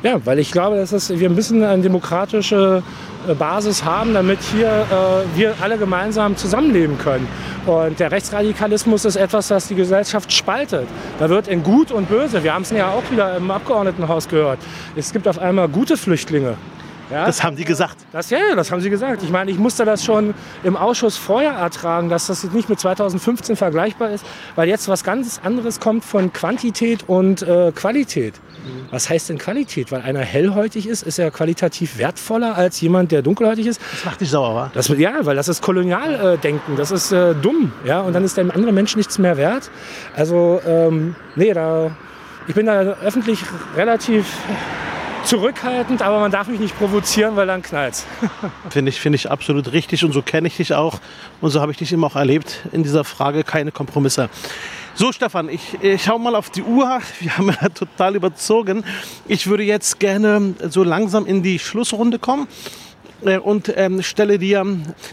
[SPEAKER 1] Ja, weil ich glaube, dass wir ein bisschen eine demokratische äh, Basis haben, damit hier äh, wir alle gemeinsam zusammenleben können. Und der Rechtsradikalismus ist etwas, das die Gesellschaft spaltet. Da wird in Gut und Böse, wir haben es ja auch wieder im Abgeordnetenhaus gehört, es gibt auf einmal gute Flüchtlinge.
[SPEAKER 2] Ja? Das haben die gesagt.
[SPEAKER 1] Das, ja, das haben sie gesagt. Ich meine, ich musste das schon im Ausschuss vorher ertragen, dass das jetzt nicht mit 2015 vergleichbar ist, weil jetzt was ganz anderes kommt von Quantität und äh, Qualität. Mhm. Was heißt denn Qualität? Weil einer hellhäutig ist, ist er qualitativ wertvoller als jemand, der dunkelhäutig ist.
[SPEAKER 2] Das macht dich sauer, wa?
[SPEAKER 1] Das, ja, weil das ist Kolonialdenken, äh, das ist äh, dumm. Ja? Und dann ist der andere Mensch nichts mehr wert. Also, ähm, nee, da, ich bin da öffentlich relativ zurückhaltend, aber man darf mich nicht provozieren, weil dann knallt
[SPEAKER 2] Finde ich, find ich absolut richtig und so kenne ich dich auch und so habe ich dich immer auch erlebt in dieser Frage, keine Kompromisse. So, Stefan, ich, ich schau mal auf die Uhr. Wir haben ja total überzogen. Ich würde jetzt gerne so langsam in die Schlussrunde kommen äh, und ähm, stelle dir,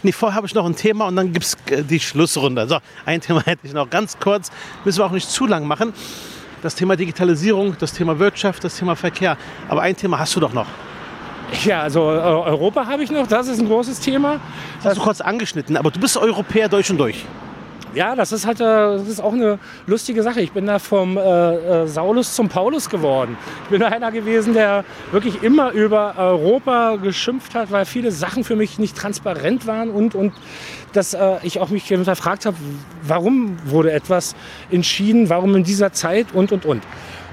[SPEAKER 2] nee, vorher habe ich noch ein Thema und dann gibt es äh, die Schlussrunde. So, ein Thema hätte ich noch ganz kurz, müssen wir auch nicht zu lang machen das Thema Digitalisierung, das Thema Wirtschaft, das Thema Verkehr. Aber ein Thema hast du doch noch.
[SPEAKER 1] Ja, also äh, Europa habe ich noch, das ist ein großes Thema.
[SPEAKER 2] Das hast du kurz angeschnitten, aber du bist Europäer durch und durch.
[SPEAKER 1] Ja, das ist halt äh, das ist auch eine lustige Sache. Ich bin da vom äh, äh, Saulus zum Paulus geworden. Ich bin da einer gewesen, der wirklich immer über Europa geschimpft hat, weil viele Sachen für mich nicht transparent waren und, und dass äh, ich auch mich hinterfragt habe, warum wurde etwas entschieden, warum in dieser Zeit und, und, und.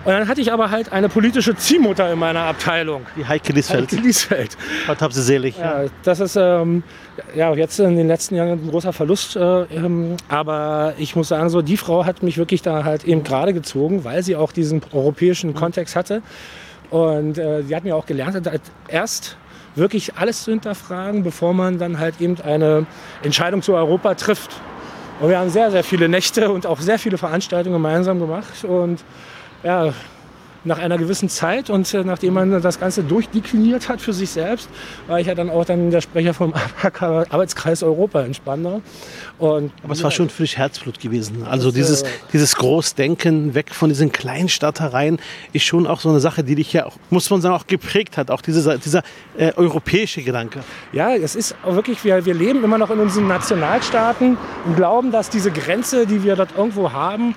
[SPEAKER 1] Und dann hatte ich aber halt eine politische Ziehmutter in meiner Abteilung.
[SPEAKER 2] Die Heike Liesfeld.
[SPEAKER 1] Heike Liesfeld.
[SPEAKER 2] Gott hab sie selig.
[SPEAKER 1] Ja, das ist ähm, ja, jetzt in den letzten Jahren ein großer Verlust. Äh, ähm, aber ich muss sagen, so, die Frau hat mich wirklich da halt eben gerade gezogen, weil sie auch diesen europäischen Kontext hatte. Und äh, sie hat mir auch gelernt, halt erst wirklich alles zu hinterfragen, bevor man dann halt eben eine Entscheidung zu Europa trifft. Und wir haben sehr, sehr viele Nächte und auch sehr viele Veranstaltungen gemeinsam gemacht. Und ja, nach einer gewissen Zeit und äh, nachdem man das Ganze durchdekliniert hat für sich selbst, war ich ja dann auch dann der Sprecher vom Arbeitskreis Europa in Spandau.
[SPEAKER 2] Und Aber es war schon für dich Herzblut gewesen. Also dieses, äh, dieses Großdenken weg von diesen Kleinstadtereien ist schon auch so eine Sache, die dich ja auch, muss man sagen, auch geprägt hat. Auch dieser, dieser äh, europäische Gedanke.
[SPEAKER 1] Ja, es ist wirklich, wir, wir leben immer noch in unseren Nationalstaaten und glauben, dass diese Grenze, die wir dort irgendwo haben,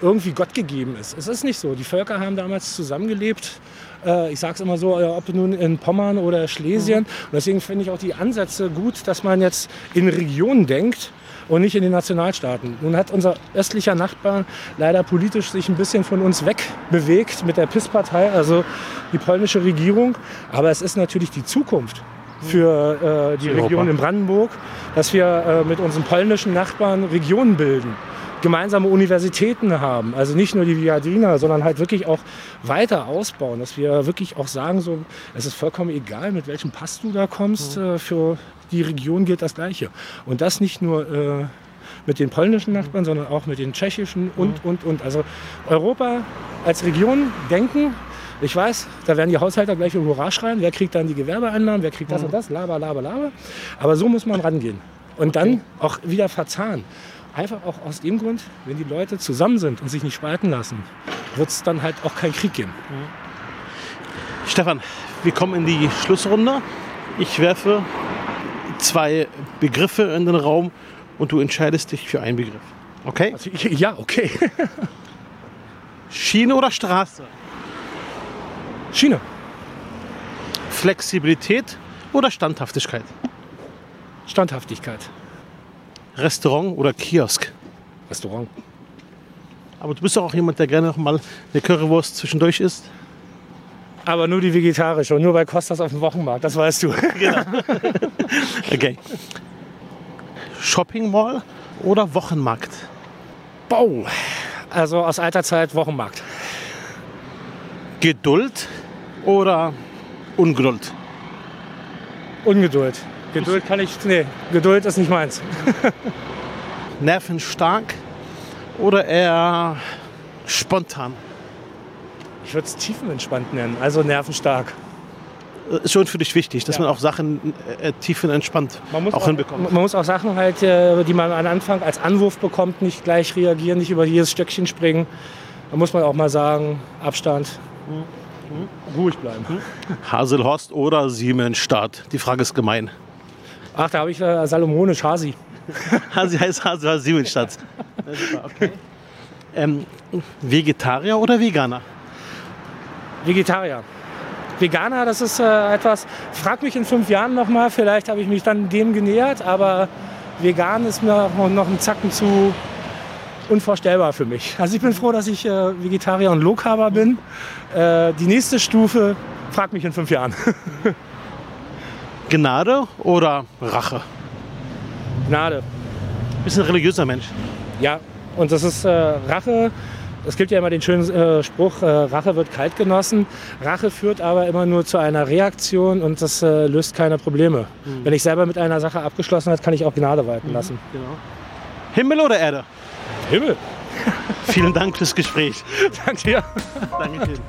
[SPEAKER 1] irgendwie Gott gegeben ist. Es ist nicht so. Die Völker haben damals zusammengelebt. Äh, ich sage es immer so, äh, ob nun in Pommern oder Schlesien. Mhm. Und deswegen finde ich auch die Ansätze gut, dass man jetzt in Regionen denkt und nicht in den Nationalstaaten. Nun hat unser östlicher Nachbar leider politisch sich ein bisschen von uns wegbewegt mit der PIS-Partei, also die polnische Regierung. Aber es ist natürlich die Zukunft für äh, die
[SPEAKER 2] Europa.
[SPEAKER 1] Region in Brandenburg, dass wir äh, mit unseren polnischen Nachbarn Regionen bilden gemeinsame Universitäten haben. Also nicht nur die Viadrina, sondern halt wirklich auch weiter ausbauen. Dass wir wirklich auch sagen, so, es ist vollkommen egal, mit welchem Pass du da kommst. Äh, für die Region gilt das Gleiche. Und das nicht nur äh, mit den polnischen Nachbarn, sondern auch mit den tschechischen und, und, und. Also Europa als Region denken. Ich weiß, da werden die Haushalter gleich um Hurra schreien. Wer kriegt dann die Gewerbeeinnahmen? Wer kriegt das und das? Laber, laber, laber. Aber so muss man rangehen. Und dann auch wieder verzahnen. Einfach auch aus dem Grund, wenn die Leute zusammen sind und sich nicht spalten lassen, wird es dann halt auch keinen Krieg geben.
[SPEAKER 2] Stefan, wir kommen in die Schlussrunde. Ich werfe zwei Begriffe in den Raum und du entscheidest dich für einen Begriff. Okay?
[SPEAKER 1] Also, ja, okay.
[SPEAKER 2] Schiene oder Straße?
[SPEAKER 1] Schiene.
[SPEAKER 2] Flexibilität oder Standhaftigkeit?
[SPEAKER 1] Standhaftigkeit.
[SPEAKER 2] Restaurant oder Kiosk?
[SPEAKER 1] Restaurant.
[SPEAKER 2] Aber du bist doch auch jemand, der gerne noch mal eine Currywurst zwischendurch isst.
[SPEAKER 1] Aber nur die vegetarische und nur bei Costas auf dem Wochenmarkt, das weißt du.
[SPEAKER 2] Okay. Shopping Mall oder Wochenmarkt?
[SPEAKER 1] Bau. Also aus alter Zeit Wochenmarkt.
[SPEAKER 2] Geduld oder Ungeduld?
[SPEAKER 1] Ungeduld. Geduld kann ich. Nee, Geduld ist nicht meins.
[SPEAKER 2] Nervenstark oder eher spontan?
[SPEAKER 1] Ich würde es tiefenentspannt nennen, also nervenstark.
[SPEAKER 2] Äh, Ist schon für dich wichtig, dass
[SPEAKER 1] Ja.
[SPEAKER 2] man auch Sachen äh, tiefenentspannt
[SPEAKER 1] Man muss
[SPEAKER 2] auch,
[SPEAKER 1] auch,
[SPEAKER 2] hinbekommt.
[SPEAKER 1] man muss auch Sachen halt, äh, die man am Anfang als Anwurf bekommt, nicht gleich reagieren, nicht über jedes Stöckchen springen. Da muss man auch mal sagen, Abstand, ruhig bleiben.
[SPEAKER 2] Haselhorst oder Siemensstadt? Die Frage ist gemein.
[SPEAKER 1] Ach, da habe ich äh, salomonisch Hasi.
[SPEAKER 2] Hasi heißt Haselhorst Siemensstadt. Ja, super, okay. ähm, Vegetarier oder Veganer?
[SPEAKER 1] Vegetarier. Veganer, das ist äh, etwas, frag mich in fünf Jahren nochmal, vielleicht habe ich mich dann dem genähert, aber vegan ist mir noch einen Zacken zu unvorstellbar für mich. Also ich bin froh, dass ich äh, Vegetarier und Low-Carber bin. Äh, die nächste Stufe, frag mich in fünf Jahren.
[SPEAKER 2] Gnade oder Rache?
[SPEAKER 1] Gnade.
[SPEAKER 2] Bist ein religiöser Mensch.
[SPEAKER 1] Ja, und das ist äh, Rache. Es gibt ja immer den schönen äh, Spruch, äh, Rache wird kalt genossen. Rache führt aber immer nur zu einer Reaktion und das äh, löst keine Probleme. Wenn ich selber mit einer Sache abgeschlossen habe, kann ich auch Gnade walten lassen.
[SPEAKER 2] Himmel oder Erde?
[SPEAKER 1] Himmel.
[SPEAKER 2] Vielen Dank fürs Gespräch.
[SPEAKER 1] Danke dir.
[SPEAKER 2] Danke schön.